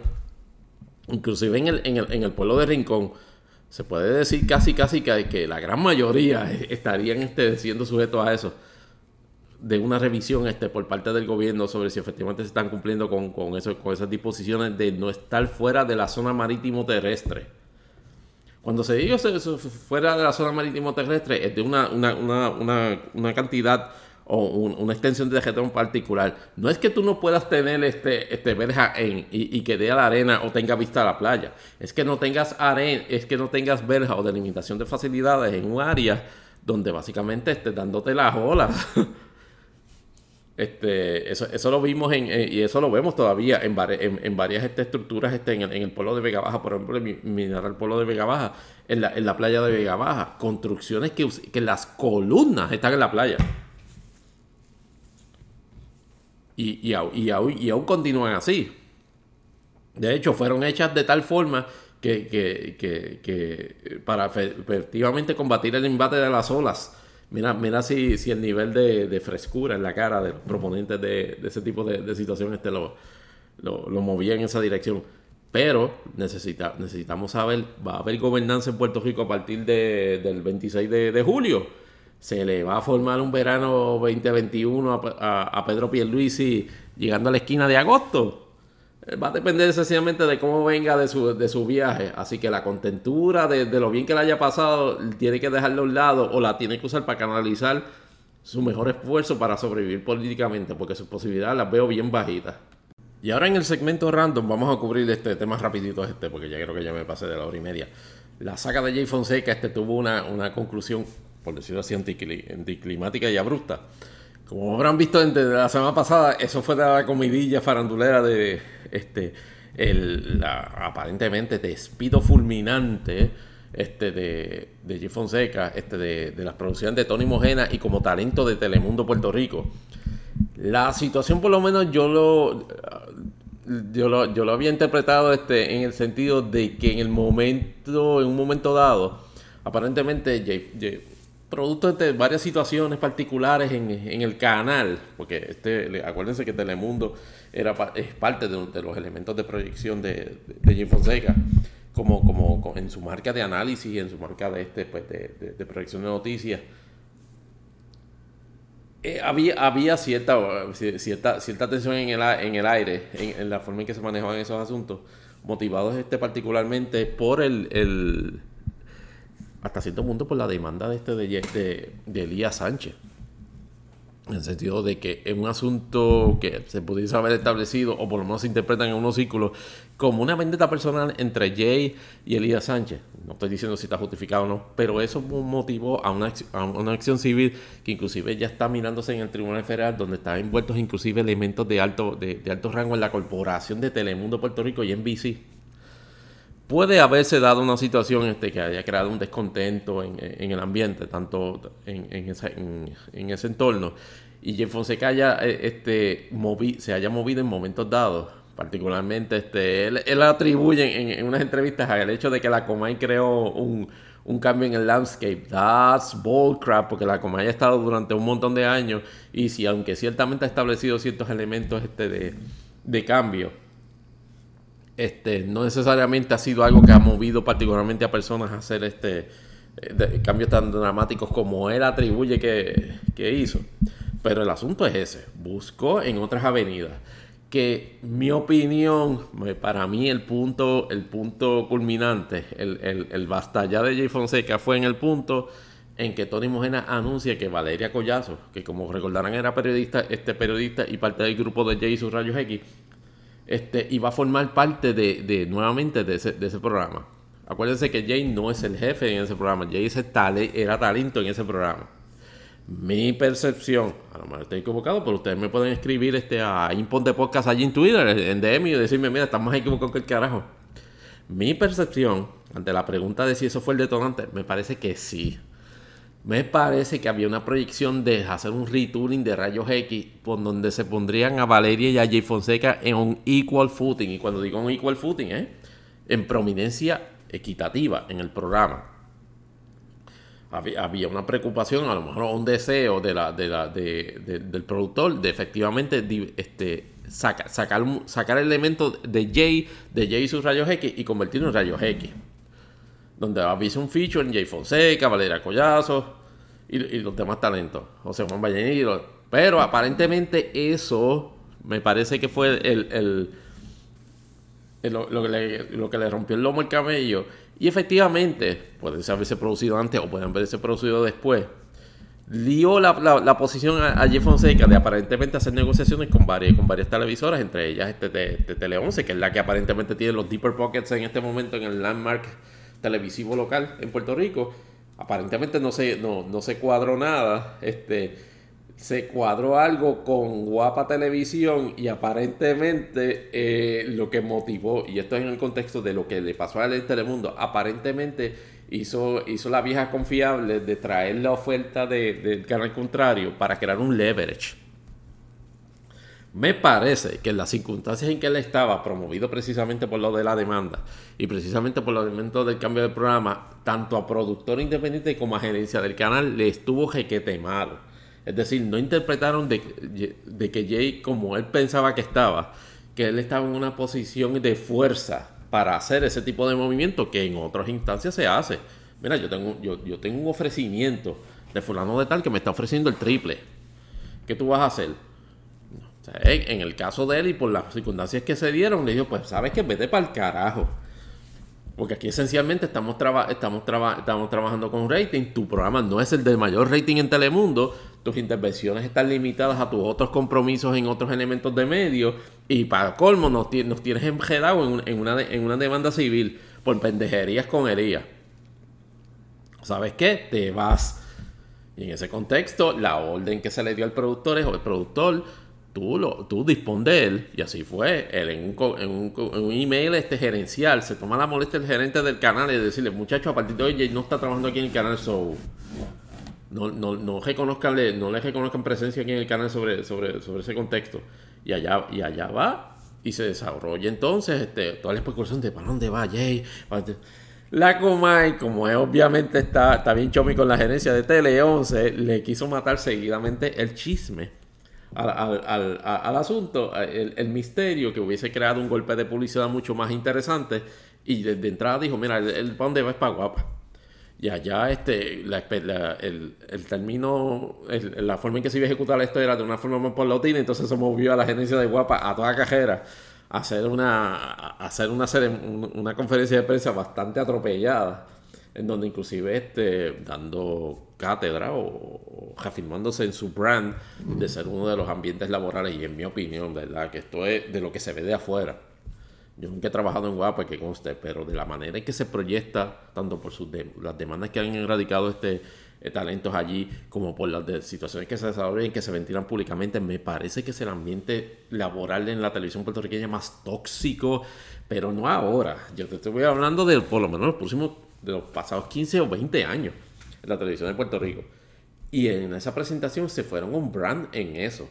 Inclusive en el, en el, pueblo de Rincón, se puede decir casi casi que, que la gran mayoría estarían este, siendo sujetos a eso de una revisión este, por parte del gobierno sobre si efectivamente se están cumpliendo con, con, eso, con esas disposiciones de no estar fuera de la zona marítimo terrestre. Cuando se dice fuera de la zona marítimo terrestre, es de una, una, cantidad o una extensión de vegetón particular. No es que tú no puedas tener este, este verja en, y, que dé a la arena o tenga vista a la playa. Es que no tengas arena, es que no tengas verja o delimitación de facilidades en un área donde básicamente estés dándote las olas. Este, eso, eso lo vimos en, eh, y eso lo vemos todavía en, en, varias este, estructuras este, en, el, en el pueblo de Vega Baja, por ejemplo, en Mineral Pueblo de Vega Baja, en la, en la playa de Vega Baja, construcciones que, que las columnas están en la playa. Y, y, y, aún continúan así. De hecho, fueron hechas de tal forma que, que, que, que para efectivamente combatir el embate de las olas Mira, mira si, si el nivel de, frescura en la cara de proponentes de, ese tipo de, situación este lo, lo, movía en esa dirección. Pero necesita, necesitamos saber, va a haber gobernanza en Puerto Rico a partir del 26 de, julio. Se le va a formar un verano 2021 a, a, a Pedro Pierluisi llegando a la esquina de agosto va a depender sencillamente de cómo venga de su, de su viaje. Así que la contentura de, lo bien que le haya pasado, tiene que dejarlo a un lado o la tiene que usar para canalizar su mejor esfuerzo para sobrevivir políticamente, porque sus posibilidades las veo bien bajitas. Y ahora en el segmento random vamos a cubrir este tema rapidito este, porque ya creo que ya me pasé de la hora y media. La saga de Jay Fonseca este tuvo una, una conclusión, por decirlo así, anticlimática y abrupta. Como habrán visto desde la semana pasada, eso fue la comidilla farandulera de este el aparentemente despido fulminante este de, de G. Fonseca, este de, de las producciones de Tony Mojena y como talento de Telemundo Puerto Rico. La situación por lo menos yo lo yo lo, yo lo había interpretado este, en el sentido de que en el momento, en un momento dado, aparentemente producto de varias situaciones particulares en, el canal, porque este, acuérdense que Telemundo era, es parte de, los elementos de proyección de, de, Jim Fonseca, como, como, en su marca de análisis, en su marca de, este, pues, de, proyección de noticias. Eh, había, había cierta, cierta, cierta tensión en el, en el aire, en, la forma en que se manejaban esos asuntos, motivados este particularmente por el hasta cierto punto por la demanda de este de, de, Elías Sánchez. en el sentido de que es un asunto que se pudiese haber establecido, o por lo menos se interpretan en unos círculos, como una vendetta personal entre Jay y Elías Sánchez. No estoy diciendo si está justificado o no, pero eso motivó a una, a una acción civil que inclusive ya está mirándose en el Tribunal Federal, donde están envueltos inclusive elementos de alto, de, alto rango en la corporación de Telemundo Puerto Rico y NBC puede haberse dado una situación este, que haya creado un descontento en, el ambiente, tanto en, en, ese entorno. Y Jay Fonseca haya, eh, este, se haya movido en momentos dados. Particularmente, este, él, atribuye en, unas entrevistas al hecho de que la Comay creó un, cambio en el landscape. That's bullcrap, porque la Comay ha estado durante un montón de años y si, aunque ciertamente ha establecido ciertos elementos este, de, de cambio, este, no necesariamente ha sido algo que ha movido particularmente a personas a hacer este eh, cambios tan dramáticos como él atribuye que, hizo. Pero el asunto es ese, buscó en otras avenidas. Que mi opinión, para mí el punto, el punto culminante, el, el, el basta ya de Jay Fonseca fue en el punto en que Tony Mojena anuncia que Valeria Collazo, que como recordarán era periodista, este periodista y parte del grupo de Jay y sus rayos X, este, y va a formar parte de, nuevamente de ese, programa. Acuérdense que Jay no es el jefe en ese programa, Jay era talento en ese programa. Mi percepción, a lo mejor estoy equivocado, pero ustedes me pueden escribir este, a Impon de Podcast allí en Twitter, en DM y decirme, mira, estamos equivocados que el carajo. Mi percepción, ante la pregunta de si eso fue el detonante, me parece que sí. Me parece que había una proyección de hacer un retooling de rayos X por donde se pondrían a Valeria y a Jay Fonseca en un equal footing. Y cuando digo un equal footing, ¿eh? en prominencia equitativa en el programa. Había, una preocupación, a lo mejor un deseo del productor de efectivamente este, sacar, sacar elementos de Jay, de Jay y sus rayos X y convertirlo en rayos X donde avisa un feature en Jay Fonseca, Valeria Collazo y, los demás talentos, José Juan Vallenilo. Pero aparentemente eso me parece que fue el, lo, que le, rompió el lomo al camello. Y efectivamente, puede haberse producido antes o puede haberse producido después. Dio la, posición a, Jay Fonseca de aparentemente hacer negociaciones con varias, con varias televisoras, entre ellas este, Tele 11, que es la que aparentemente tiene los deeper pockets en este momento en el landmark televisivo local en Puerto Rico. Aparentemente no se, no, no se cuadró nada. Este, se cuadró algo con Guapa Televisión y aparentemente eh, lo que motivó, y esto es en el contexto de lo que le pasó a él en Telemundo, aparentemente hizo, hizo la vieja confiable de traer la oferta del canal contrario para crear un leverage me parece que en las circunstancias en que él estaba, promovido precisamente por lo de la demanda y precisamente por los elementos del cambio de programa, tanto a productor independiente como a gerencia del canal le estuvo jequete malo. Es decir, no interpretaron de, que Jay, como él pensaba que estaba, que él estaba en una posición de fuerza para hacer ese tipo de movimiento que en otras instancias se hace. Mira, yo tengo, yo, yo tengo un ofrecimiento de fulano de tal que me está ofreciendo el triple. ¿Qué tú vas a hacer? En el caso de él y por las circunstancias que se dieron, le dijo, pues sabes que vete para el carajo. Porque aquí esencialmente estamos, estamos, estamos trabajando con rating. Tu programa no es el de mayor rating en Telemundo. Tus intervenciones están limitadas a tus otros compromisos en otros elementos de medio. Y para colmo, nos, tienes enjedado en, una, en una demanda civil por pendejerías con herida. ¿Sabes qué? Te vas. Y en ese contexto, la orden que se le dio al productor es, o el productor tú, lo, tú dispón él, y así fue. Él en un, email este gerencial se toma la molestia el gerente del canal y decirle, muchacho, a partir de hoy no está trabajando aquí en el canal, so no, no, no, no le reconozcan presencia aquí en el canal sobre, sobre, sobre ese contexto. Y allá, y allá va y se desarrolla entonces este, toda la especulación de para dónde va Jay. La Comay, como es, obviamente está, está bien chomi con la gerencia de Tele 11, le quiso matar seguidamente el chisme al, asunto, el, misterio que hubiese creado un golpe de publicidad mucho más interesante. Y de, entrada dijo, mira, el, el pan de va es para guapa. Y allá este, el, el, término, la forma en que se iba a ejecutar esto era de una forma más paulatina, entonces se movió a la gerencia de Guapa a toda cajera a hacer una, hacer una, una conferencia de prensa bastante atropellada en donde inclusive este, dando cátedra o, reafirmándose en su brand de ser uno de los ambientes laborales y en mi opinión, ¿verdad? Que esto es de lo que se ve de afuera. Yo nunca he trabajado en Guapa, que conste, pero de la manera en que se proyecta, tanto por sus las demandas que han erradicado este eh, talentos allí, como por las situaciones que se desarrollan, que se ventilan públicamente, me parece que es el ambiente laboral en la televisión puertorriqueña más tóxico, pero no ahora. Yo te estoy hablando de por lo menos los próximos, de los pasados 15 o 20 años en la televisión de Puerto Rico. Y en esa presentación se fueron un brand en eso.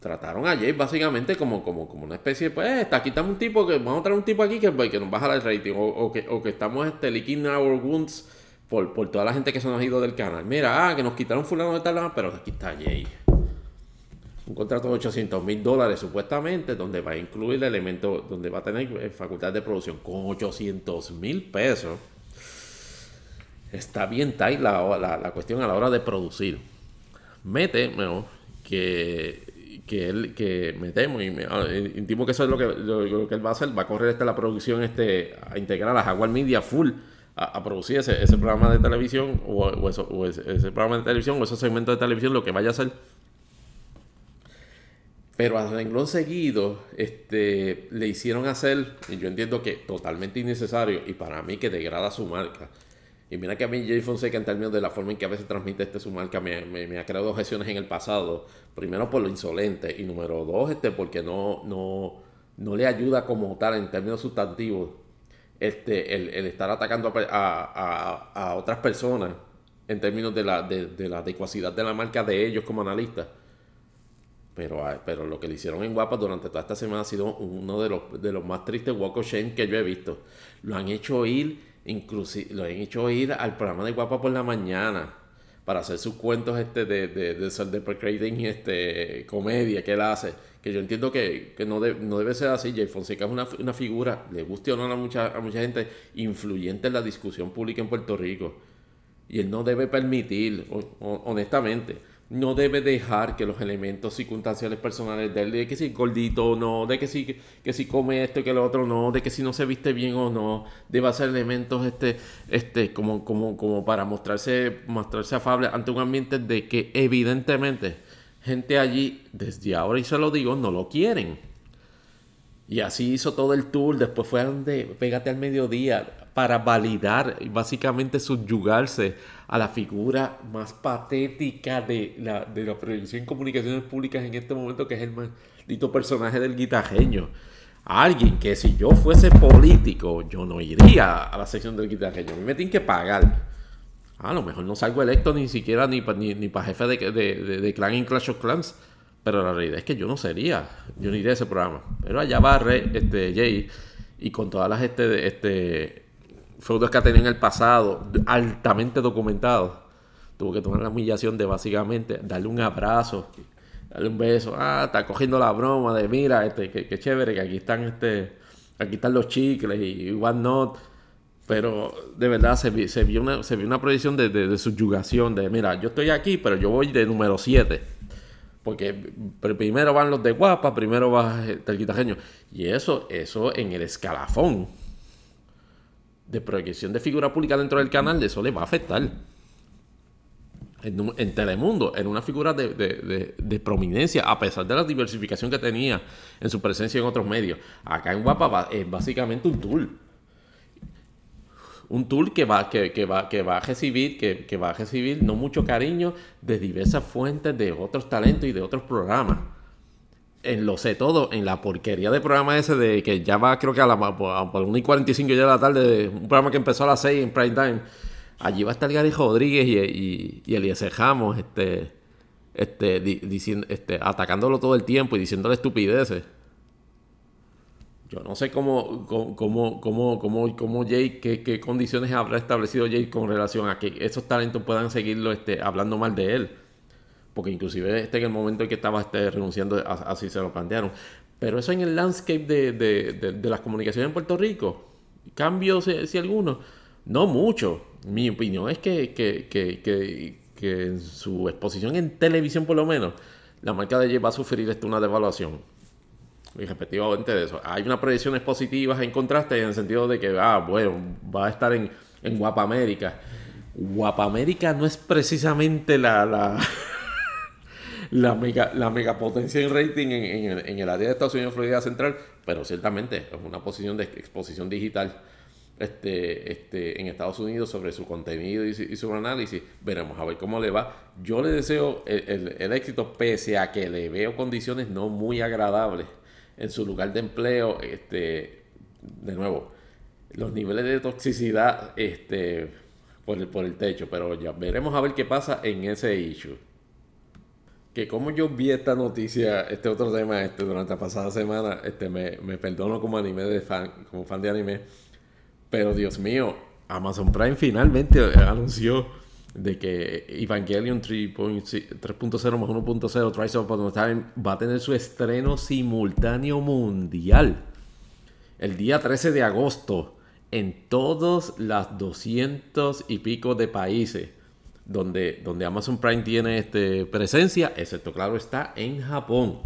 Trataron a Jay básicamente como, como, como una especie de, pues, aquí estamos un tipo que, vamos a traer un tipo aquí que, que nos baja el rating, o, que, o que estamos este, licking our wounds por, por toda la gente que se nos ha ido del canal. Mira, ah, que nos quitaron fulano de tal, pero aquí está Jay. Un contrato de 800 mil dólares supuestamente, donde va a incluir el elemento, donde va a tener eh, facultad de producción con 800 mil pesos. Está bien tight la, la, cuestión a la hora de producir. Mete, bueno, que, que él, que me temo y me, ah, intimo que eso es lo que, lo, que él va a hacer, va a correr este, la producción este, a integrar a Jaguar Media full a, producir ese, ese, programa de televisión o, ese, programa de televisión o ese segmento de televisión, lo que vaya a hacer. Pero a renglón seguido este, le hicieron hacer, y yo entiendo que totalmente innecesario, y para mí que degrada su marca. Y mira que a mí Jay Fonseca en términos de la forma en que a veces transmite este su marca me, ha creado objeciones en el pasado. Primero por lo insolente y número dos este porque no, no, no le ayuda como tal en términos sustantivos este, el, estar atacando a, otras personas en términos de la, de, la adecuacidad de la marca de ellos como analistas. Pero, ah, pero lo que le hicieron en Guapa durante toda esta semana ha sido uno de los, de los más tristes walk of shame que yo he visto. Lo han hecho ir, inclusive, lo han hecho ir al programa de Guapa por la mañana para hacer sus cuentos este de, de, de y este, comedia que él hace que yo entiendo que, no, no, debe ser así. Jay Fonseca es una, una, figura, le guste o no a mucha, a mucha gente, influyente en la discusión pública en Puerto Rico. Y él no debe permitir, honestamente, no debe dejar que los elementos circunstanciales personales de él, de que si gordito o no, de que si, que si come esto y que lo otro no, de que si no se viste bien o no, debe ser elementos este, este, como, como, como para mostrarse, mostrarse afable ante un ambiente de que evidentemente gente allí, desde ahora y se lo digo, no lo quieren. Y así hizo todo el tour, después fue donde Pégate al mediodía para validar y básicamente subyugarse a la figura más patética de la, de la prevención en comunicaciones públicas en este momento, que es el maldito personaje del guitarreño. Alguien que si yo fuese político, yo no iría a la sección del guitarreño. A mí me tienen que pagar a lo mejor no salgo electo ni siquiera ni para ni, jefe de, de, de, clan en Clash of Clans. Pero la realidad es que yo no sería, yo no iría a ese programa. Pero allá va este, Jay y con todas las este, este, feudos que ha tenido en el pasado, altamente documentados, tuvo que tomar la humillación de básicamente darle un abrazo, darle un beso. Ah, está cogiendo la broma de mira, este, que, chévere, que aquí están, este, aquí están los chicles y, y not pero de verdad se, vio, una, se vio una proyección de, de, subyugación, de mira, yo estoy aquí, pero yo voy de número 7. Porque primero van los de guapa, primero va el. Y eso, eso en el escalafón de proyección de figura pública dentro del canal, eso le va a afectar. En, Telemundo, en una figura de, de, de, prominencia, a pesar de la diversificación que tenía en su presencia en otros medios. Acá en Guapa es básicamente un tool un tool que va, que, que va, que va a recibir, que, que, va a recibir no mucho cariño de diversas fuentes de otros talentos y de otros programas. En lo sé todo, en la porquería de programa ese de que ya va creo que a la por 1 y 45 ya de la tarde, un programa que empezó a las 6 en prime time. Allí va a estar Gary Rodríguez y, y, y Eliezer Jamos, este, este, diciendo, este, atacándolo todo el tiempo y diciéndole estupideces. Yo no sé cómo, cómo, cómo, cómo, cómo Jay, qué, qué, condiciones habrá establecido Jay con relación a que esos talentos puedan seguirlo este, hablando mal de él. Porque inclusive este en el momento en que estaba este, renunciando, así se lo plantearon. Pero eso en el landscape de, de, de, las comunicaciones en Puerto Rico, cambios si, alguno, no mucho. Mi opinión es que, que, que, que, en su exposición en televisión por lo menos, la marca de Jay va a sufrir este, una devaluación y respectivamente de eso. Hay unas proyecciones positivas en contraste en el sentido de que, ah, bueno, va a estar en, en Guapa América. Guapa América no es precisamente la, la, mega, la megapotencia en rating en, en, el área de Estados Unidos, Florida Central, pero ciertamente es una posición de exposición digital este, este, en Estados Unidos sobre su contenido y, su análisis. Veremos a ver cómo le va. Yo le deseo el, éxito, pese a que le veo condiciones no muy agradables en su lugar de empleo. Este, de nuevo, los niveles de toxicidad este, por, el, por el techo, pero ya veremos a ver qué pasa en ese issue. Que como yo vi esta noticia, este otro tema, este, durante la pasada semana, este, me, me perdono como anime de fan, como fan de anime pero Dios mío, Amazon Prime finalmente anunció de que Evangelion 3.0 más 1.0 Trials of Time va a tener su estreno simultáneo mundial el día 13 de agosto en todos las 200 y pico de países donde, donde Amazon Prime tiene este, presencia, excepto claro está en Japón.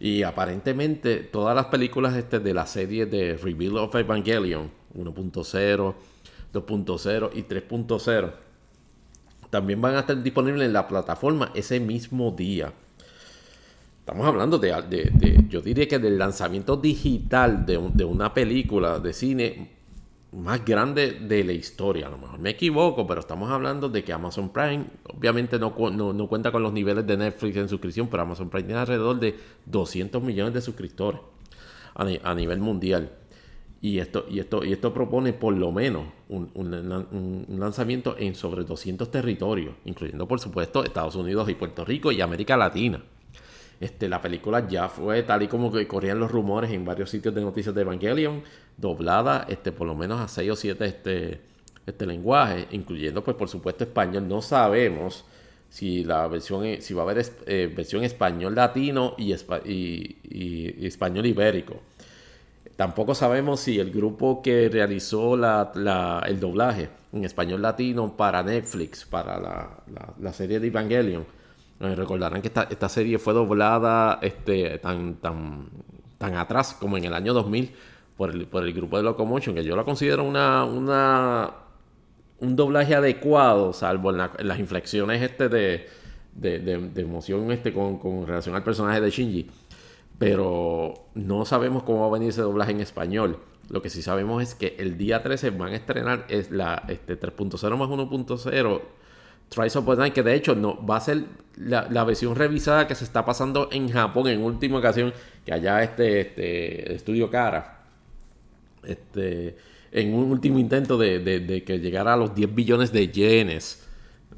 Y aparentemente todas las películas este, de la serie de Reveal of Evangelion 1.0, 2.0 y 3.0. También van a estar disponibles en la plataforma ese mismo día. Estamos hablando de, yo diría que del lanzamiento digital de, una película de cine más grande de la historia. A lo mejor me equivoco, pero estamos hablando de que Amazon Prime, obviamente no, cuenta con los niveles de Netflix en suscripción, pero Amazon Prime tiene alrededor de 200 millones de suscriptores a nivel mundial. Y esto, y esto, y esto propone por lo menos un, lanzamiento en sobre 200 territorios, incluyendo por supuesto Estados Unidos y Puerto Rico y América Latina. Este, la película ya fue tal y como que corrían los rumores en varios sitios de noticias de Evangelion, doblada este, por lo menos a 6 o 7 este, este lenguaje, incluyendo pues por supuesto español. No sabemos si la versión si va a haber eh, versión español latino y español ibérico. Tampoco sabemos si el grupo que realizó el doblaje en español latino para Netflix, para la, serie de Evangelion, eh, recordarán que esta, serie fue doblada este, tan, atrás como en el año 2000 por el, por el grupo de Locomotion, que yo la considero una, un doblaje adecuado, salvo en, las inflexiones este de, emoción este con relación al personaje de Shinji pero no sabemos cómo va a venir ese doblaje en español. Lo que sí sabemos es que el día 13 van a estrenar es la este, 3.0 más 1.0 Trials of Night, que de hecho no va a ser la, versión revisada que se está pasando en Japón en última ocasión, que allá este, este estudio Cara, este, en un último intento de, de que llegara a los 10 billones de yenes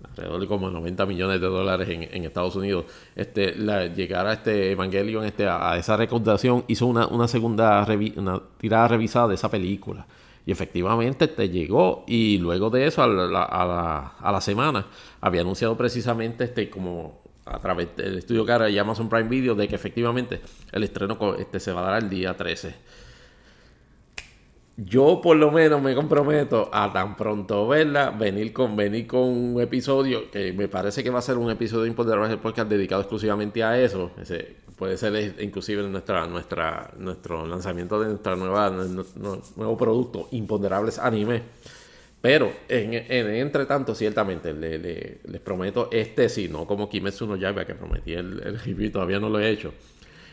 alrededor de como 90 millones de dólares en, Estados Unidos, este, llegar a este Evangelion, este, a, esa recaudación, hizo una, una segunda una tirada revisada de esa película. Y efectivamente te llegó y luego de eso, a la, a la, semana, había anunciado precisamente este como a través del estudio Cara y Amazon Prime Video de que efectivamente el estreno este, se va a dar el día 13 yo por lo menos me comprometo a tan pronto verla, venir con, venir con un episodio que me parece que va a ser un episodio importante del podcast dedicado exclusivamente a eso. Puede ser inclusive nuestra, nuestra, nuestro lanzamiento de nuestra nueva nuevo producto, Imponderables Anime. Pero en, entre tanto, ciertamente, les prometo este sí, no como Kimetsu no Yaiba, que prometí el, el review, todavía no lo he hecho.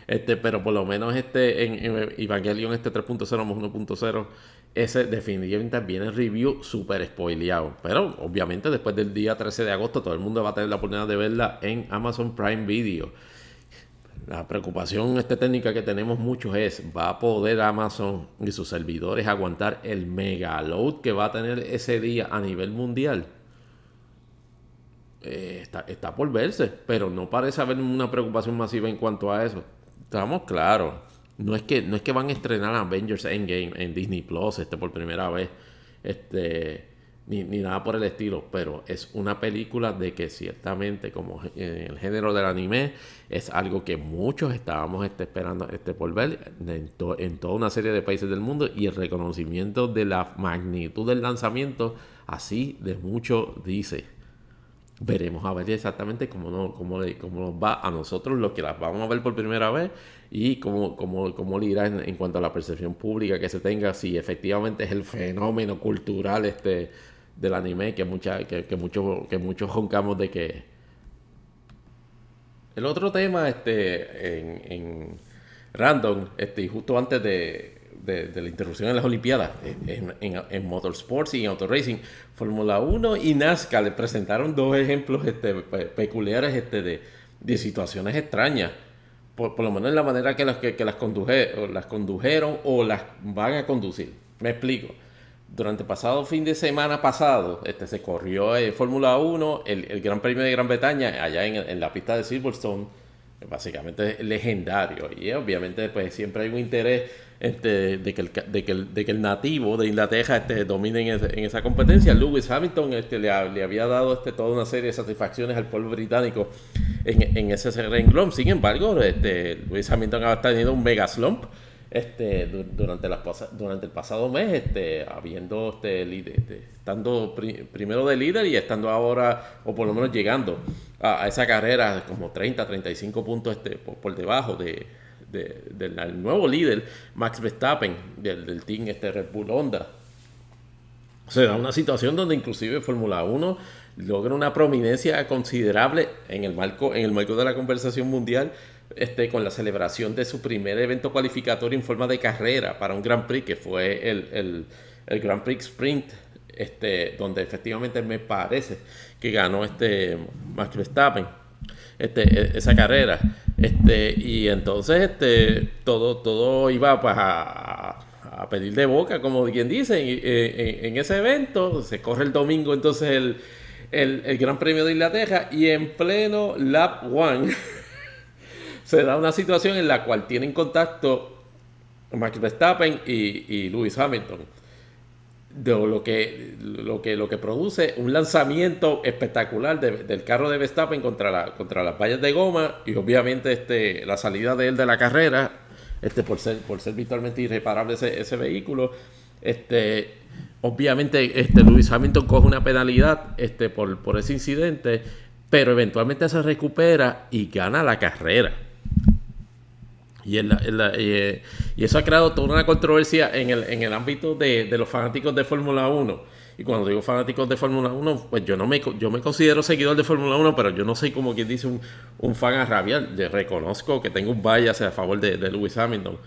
Este, pero por lo menos este en, Evangelion este 3.0 más 1.0 ese definitivamente viene en review súper spoileado. Pero obviamente después del día 13 de agosto todo el mundo va a tener la oportunidad de verla en Amazon Prime Video. La preocupación este técnica que tenemos muchos es, ¿va a poder Amazon y sus servidores aguantar el mega load que va a tener ese día a nivel mundial? Eh, está, está por verse, pero no parece haber una preocupación masiva en cuanto a eso. Estamos claros. No es que, no es que van a estrenar Avengers Endgame en Disney Plus este, por primera vez. Este, ni, nada por el estilo. Pero es una película de que ciertamente, como en el género del anime, es algo que muchos estábamos este, esperando este, por ver en, en toda una serie de países del mundo. Y el reconocimiento de la magnitud del lanzamiento, así de mucho dice. Veremos a ver exactamente cómo, cómo, cómo nos va a nosotros los que las vamos a ver por primera vez y cómo, cómo, cómo le irá en, cuanto a la percepción pública que se tenga, si efectivamente es el fenómeno cultural este del anime que, mucha, que, que, muchos, que muchos joncamos de que... El otro tema este, en, en Random, este, y justo antes de, de, la interrupción en las Olimpiadas, en, en, motorsports y en autoracing, Fórmula 1 y NASCAR le presentaron dos ejemplos este, peculiares este, de, de, situaciones extrañas. Por, por, lo menos en la manera que las, que, las, conduje, las condujeron o las van a conducir. Me explico. Durante el pasado fin de semana pasado, este, se corrió en Fórmula 1 el, el, Gran Premio de Gran Bretaña allá en, en la pista de Silverstone básicamente legendario y obviamente pues siempre hay un interés este, de, que el, de, que el, de, que el, nativo de Inglaterra este, domine en, esa competencia. Lewis Hamilton este, le, le, había dado este, toda una serie de satisfacciones al pueblo británico en, en ese renglón. Sin embargo, este, Lewis Hamilton ha tenido un mega slump este, durante, las, durante el pasado mes, este, habiendo este, estando primero de líder y estando ahora, o por lo menos llegando a, esa carrera como 30, 35 puntos este, por debajo de, del nuevo líder, Max Verstappen, del, team este Red Bull Honda. O sea, una situación donde inclusive Fórmula 1 logra una prominencia considerable en el marco, en el marco de la conversación mundial, este, con la celebración de su primer evento cualificatorio en forma de carrera para un Grand Prix, que fue el, el, el Grand Prix Sprint, este, donde efectivamente me parece que ganó este Max Verstappen este, e, esa carrera. Este, y entonces este, todo, todo iba pues, a, pedir de boca, como quien dice, en, en, ese evento. Se corre el domingo entonces el, el Gran Premio de Inglaterra y en pleno Lap One se da una situación en la cual tienen contacto Max Verstappen y, y Lewis Hamilton de lo que, lo que, lo que produce un lanzamiento espectacular del carro de Verstappen contra, la, contra las vallas de goma y obviamente este, la salida de él de la carrera, este, por, ser, por ser virtualmente irreparable ese, ese vehículo. Este, obviamente este, Lewis Hamilton coge una penalidad este, por, por ese incidente, pero eventualmente se recupera y gana la carrera. Y, eh, y, eso ha creado toda una controversia en el, en el ámbito de, de los fanáticos de Fórmula 1. Y cuando digo fanáticos de Fórmula 1, pues yo no me, yo me considero seguidor de Fórmula 1, pero yo no soy como quien dice un, un fan a rabia. Yo reconozco que tengo un bias a favor de, Lewis Hamilton.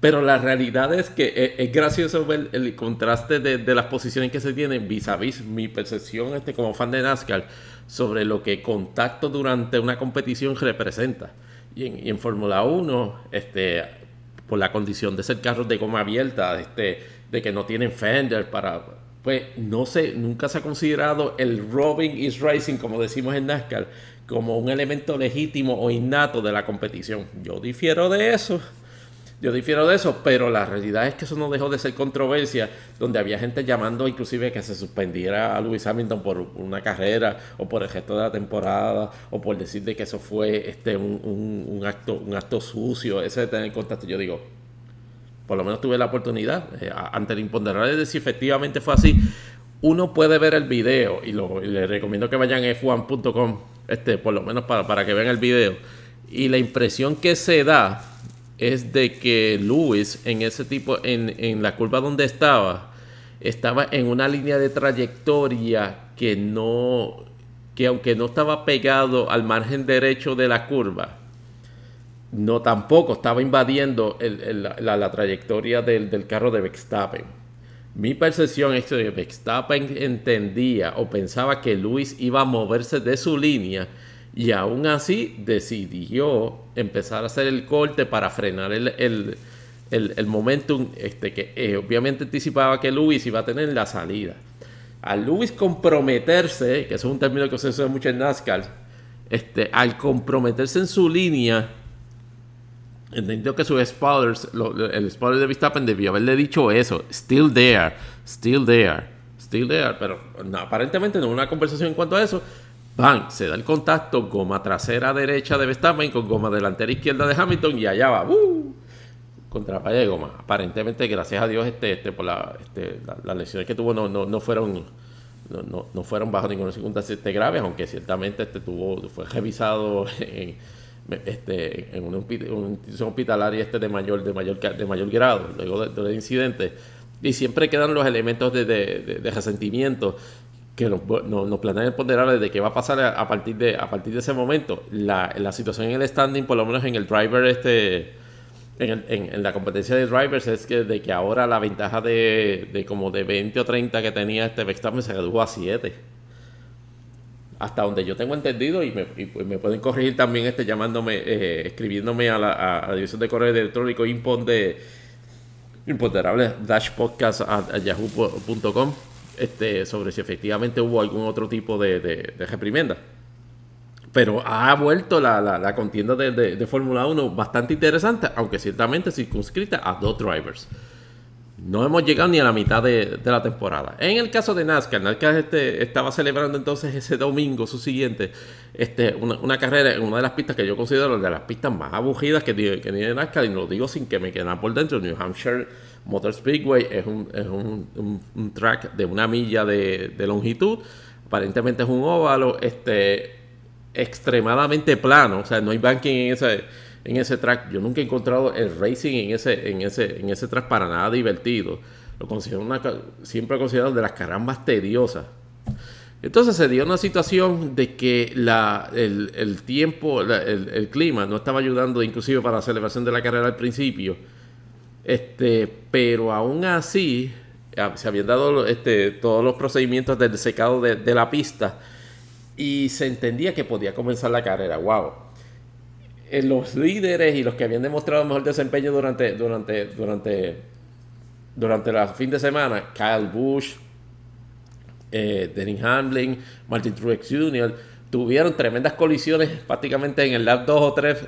Pero la realidad es que es, es gracioso ver el contraste de, de, las posiciones que se tienen vis a vis mi percepción este, como fan de NASCAR sobre lo que contacto durante una competición representa. Y en, Fórmula 1, este, por la condición de ser carros de goma abierta, este, de que no tienen fender para... Pues no sé, nunca se ha considerado el Robin is Racing, como decimos en NASCAR, como un elemento legítimo o innato de la competición. Yo difiero de eso. Yo difiero de eso, pero la realidad es que eso no dejó de ser controversia, donde había gente llamando inclusive que se suspendiera a Lewis Hamilton por una carrera o por el gesto de la temporada o por decir de que eso fue este un, acto un acto sucio, ese de tener contacto. Yo digo, por lo menos tuve la oportunidad eh, ante el imponderable de si efectivamente fue así. Uno puede ver el video y, lo, le recomiendo que vayan a f1.com, este, por lo menos para, para que vean el video. Y la impresión que se da es de que Lewis en ese tipo, en, en, la curva donde estaba, estaba en una línea de trayectoria que no, que aunque no estaba pegado al margen derecho de la curva, no tampoco estaba invadiendo la, trayectoria del, del, carro de Verstappen. Mi percepción es que Verstappen entendía o pensaba que Lewis iba a moverse de su línea y aún así decidió empezar a hacer el corte para frenar el, el, el, momentum este, que eh, obviamente anticipaba que Luis iba a tener la salida. Al Luis comprometerse, que eso es un término que se usa mucho en NASCAR, este, al comprometerse en su línea, entendió que su spoilers, el spoiler de Verstappen debió haberle dicho eso, still there, still there, still there, pero aparentemente no hubo una conversación en cuanto a eso, ¡Bam! Se da el contacto, goma trasera derecha de Verstappen con goma delantera izquierda de Hamilton y allá va. ¡uh! Contra la de goma. Aparentemente, gracias a Dios, este, este, por la, este, las lesiones que tuvo no, no, no, fueron, no, fueron bajo ninguna circunstancia este graves, aunque ciertamente este tuvo, fue revisado en, este, en una, institución hospitalaria este de mayor, de mayor, de mayor grado, luego del incidente. Y siempre quedan los elementos de, de, resentimiento que nos, nos, planean ponderar de qué va a pasar a, partir de a partir de ese momento. La, la situación en el standing, por lo menos en el driver este en, la competencia de drivers es que de que ahora la ventaja de, como de 20 o 30 que tenía este Verstappen se redujo a 7. Hasta donde yo tengo entendido y me, pues me pueden corregir también este llamándome, eh, escribiéndome a la, división de correo electrónico impon de imponderable dash podcast a, yahoo.com este, sobre si efectivamente hubo algún otro tipo de, de, reprimenda pero ha vuelto la, contienda de, de, Fórmula 1 bastante interesante, aunque ciertamente circunscrita a dos drivers. No hemos llegado ni a la mitad de, la temporada. En el caso de NASCAR, NASCAR este, estaba celebrando entonces ese domingo, su siguiente, este, una, carrera en una de las pistas que yo considero de las pistas más aburridas que tiene, que tiene NASCAR, y lo digo sin que me queden por dentro. New Hampshire Motor Speedway es un, es un, un track de una milla de, de longitud. Aparentemente es un óvalo. Este, extremadamente plano, o sea, no hay banking en ese, en ese track. Yo nunca he encontrado el racing en ese, en ese, en ese track para nada divertido. Lo considero una, siempre he considerado de las carambas tediosas. Entonces se dio una situación de que la, el, tiempo, el, clima no estaba ayudando inclusive para la celebración de la carrera al principio. Este, pero aún así se habían dado este, todos los procedimientos del secado de, la pista y se entendía que podía comenzar la carrera. ¡Wow! Eh, los líderes y los que habían demostrado mejor desempeño durante, durante, durante, durante la fin de semana, Kyle Busch, eh, Denny Hamlin, Martin Truex Jr., tuvieron tremendas colisiones prácticamente en el lap 2 o 3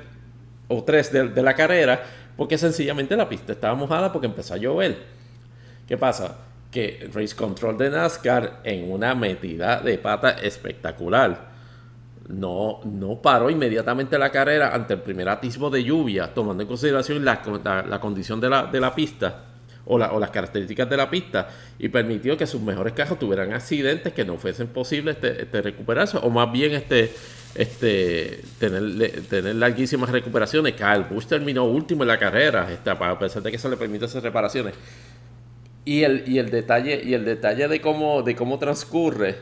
o 3 de, de la carrera, porque sencillamente la pista estaba mojada porque empezó a llover. ¿Qué pasa? que Race Control de NASCAR en una metida de pata espectacular. No, no paró inmediatamente la carrera ante el primer atisbo de lluvia, tomando en consideración la, la, condición de la, de la pista o, las características de la pista y permitió que sus mejores carros tuvieran accidentes que no fuesen posibles este recuperarse o más bien este, este, tener, tener larguísimas recuperaciones. Kyle Busch terminó último en la carrera, este, a pesar de que se le permite hacer reparaciones. Y el, y el detalle, y el detalle de cómo, de cómo transcurre,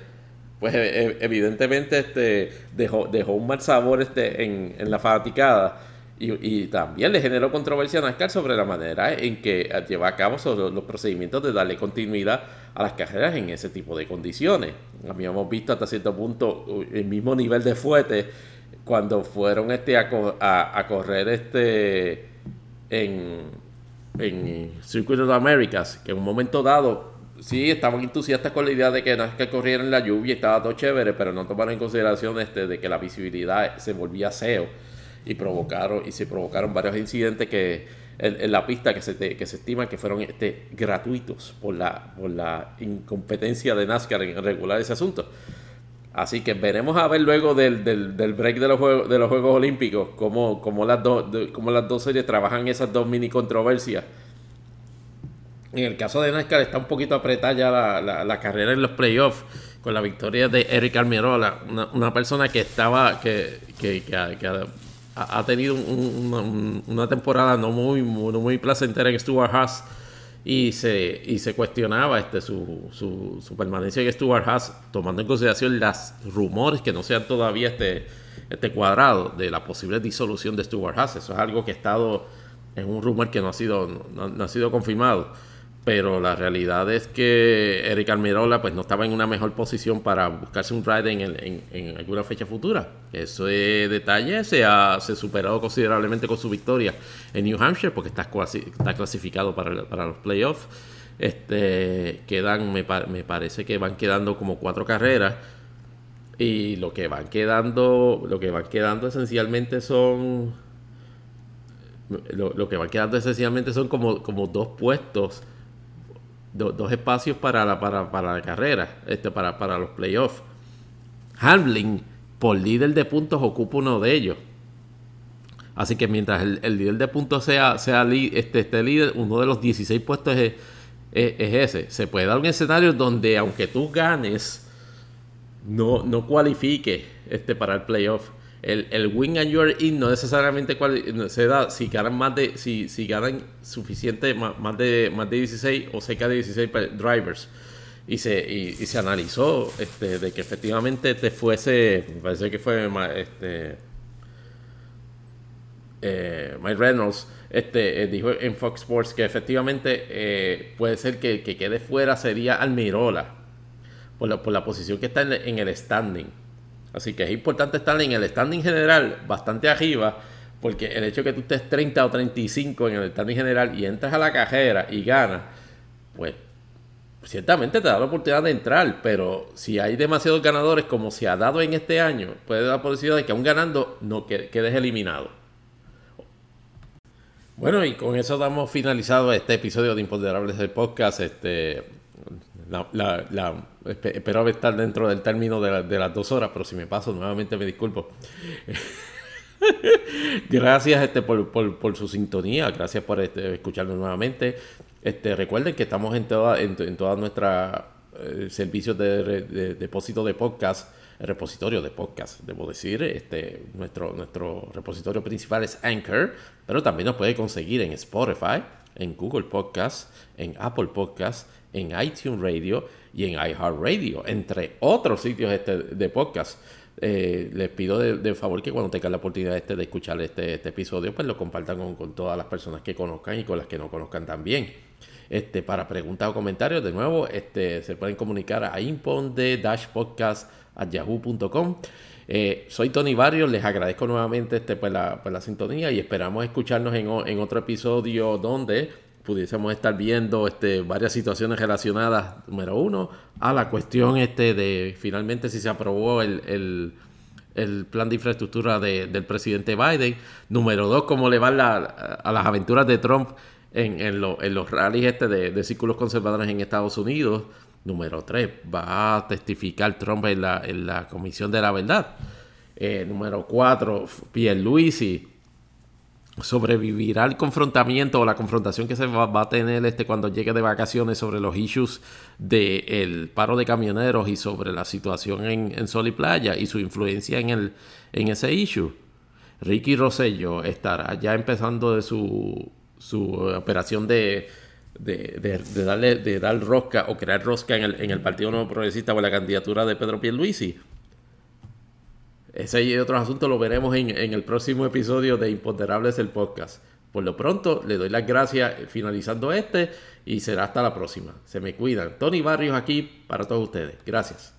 pues e, e, evidentemente este, dejó, dejó un mal sabor este, en, en la fanaticada. Y, también le generó controversia a NASCAR sobre la manera en que lleva a cabo los procedimientos de darle continuidad a las carreras en ese tipo de condiciones. Habíamos visto hasta cierto punto el mismo nivel de fuete cuando fueron este a, correr este en en the Americas, que en un momento dado sí estaban entusiastas con la idea de que que corriera en la lluvia y estaba todo chévere, pero no tomaron en consideración este, de que la visibilidad se volvía SEO y provocaron y se provocaron varios incidentes que en, la pista que se, que se estima que fueron este, gratuitos por la, por la incompetencia de NASCAR en regular ese asunto. Así que veremos a ver luego del, del, break de los, juegos, de los Juegos Olímpicos cómo, cómo las dos, cómo las dos series trabajan esas dos mini controversias. En el caso de NASCAR está un poquito apretada ya la, la, carrera en los playoffs con la victoria de Eric Almirola, una, persona que estaba, que, que, ha, tenido una, temporada no muy, muy, muy placentera en Stuart Haas y se, y se cuestionaba este, su, su, su, permanencia en Stuart Haas, tomando en consideración los rumores que no sean todavía este, este cuadrado de la posible disolución de Stuart Haas. Eso es algo que ha estado en un rumor que no ha sido, no ha sido confirmado pero la realidad es que Eric Almirola pues no estaba en una mejor posición para buscarse un ride en, en, alguna fecha futura. Ese detalle se ha se superado considerablemente con su victoria en New Hampshire porque está, está clasificado para, para los playoffs. Este, quedan, me, me parece que van quedando como cuatro carreras y lo que van quedando, lo que van quedando esencialmente son lo, lo que van quedando esencialmente son como, como dos puestos dos espacios para la, para, para la carrera, este, para, para los playoffs. Hamlin, por líder de puntos, ocupa uno de ellos. Así que mientras el, líder de puntos sea, sea este, este líder, uno de los 16 puestos es, es, ese. Se puede dar un escenario donde, aunque tú ganes no, no cualifique este, para el playoff. El, el win and you're in no necesariamente se da si ganan más de si, si ganan suficiente más, de más de 16 o cerca de 16 drivers y se y, se analizó este, de que efectivamente te fuese me parece que fue este eh, Mike Reynolds este, eh, dijo en Fox Sports que efectivamente eh, puede ser que, que, quede fuera sería Almirola por la, por la posición que está en, el standing. Así que es importante estar en el standing general bastante arriba porque el hecho de que tú estés 30 o 35 en el standing general y entras a la cajera y ganas, pues ciertamente te da la oportunidad de entrar, pero si hay demasiados ganadores como se ha dado en este año, puede dar la posibilidad de que aún ganando no quedes eliminado. Bueno, y con eso damos finalizado este episodio de Imponderables del podcast. Este, la, espero estar dentro del término de, las dos horas, pero si me paso nuevamente me disculpo. gracias este, por, su sintonía, gracias por este, escucharnos nuevamente. Este, recuerden que estamos en, toda, en, todas nuestras eh, servicios de, depósito de podcast repositorio de podcast, debo decir. Este, nuestro, nuestro repositorio principal es Anchor, pero también nos puede conseguir en Spotify, en Google Podcast, en Apple Podcast, en iTunes Radio y en iHeartRadio, entre otros sitios este, de podcast. Eh, les pido de, favor que cuando tengan la oportunidad este de escuchar este, este episodio, pues lo compartan con, todas las personas que conozcan y con las que no conozcan también. Este, para preguntas o comentarios, de nuevo, este, se pueden comunicar a imponde dash podcast a yahoo.com. Eh, soy Tony Barrios, les agradezco nuevamente este, pues, la, pues, la sintonía y esperamos escucharnos en, en, otro episodio donde pudiésemos estar viendo este, varias situaciones relacionadas, número uno, a la cuestión este de finalmente si se aprobó el, el, plan de infraestructura del presidente Biden, número dos, cómo le van a las aventuras de Trump en, en, en los rallies este de, de círculos conservadores en Estados Unidos, Número 3, va a testificar Trump en la, en la Comisión de la Verdad. Eh, número 4, Pierluisi sobrevivirá al confrontamiento o la confrontación que se va, a tener este cuando llegue de vacaciones sobre los issues del paro de camioneros y sobre la situación en, en, Sol y Playa y su influencia en, el, en ese issue. Ricky Rosello estará ya empezando de su, su operación de de, darle, de dar rosca o crear rosca en el, en el Partido Nuevo Progresista o la candidatura de Pedro Pierluisi. Ese y otros asuntos lo veremos en, el próximo episodio de Imponderables el podcast. Por lo pronto, le doy las gracias finalizando este y será hasta la próxima. Se me cuidan. Tony Barrios aquí para todos ustedes. Gracias.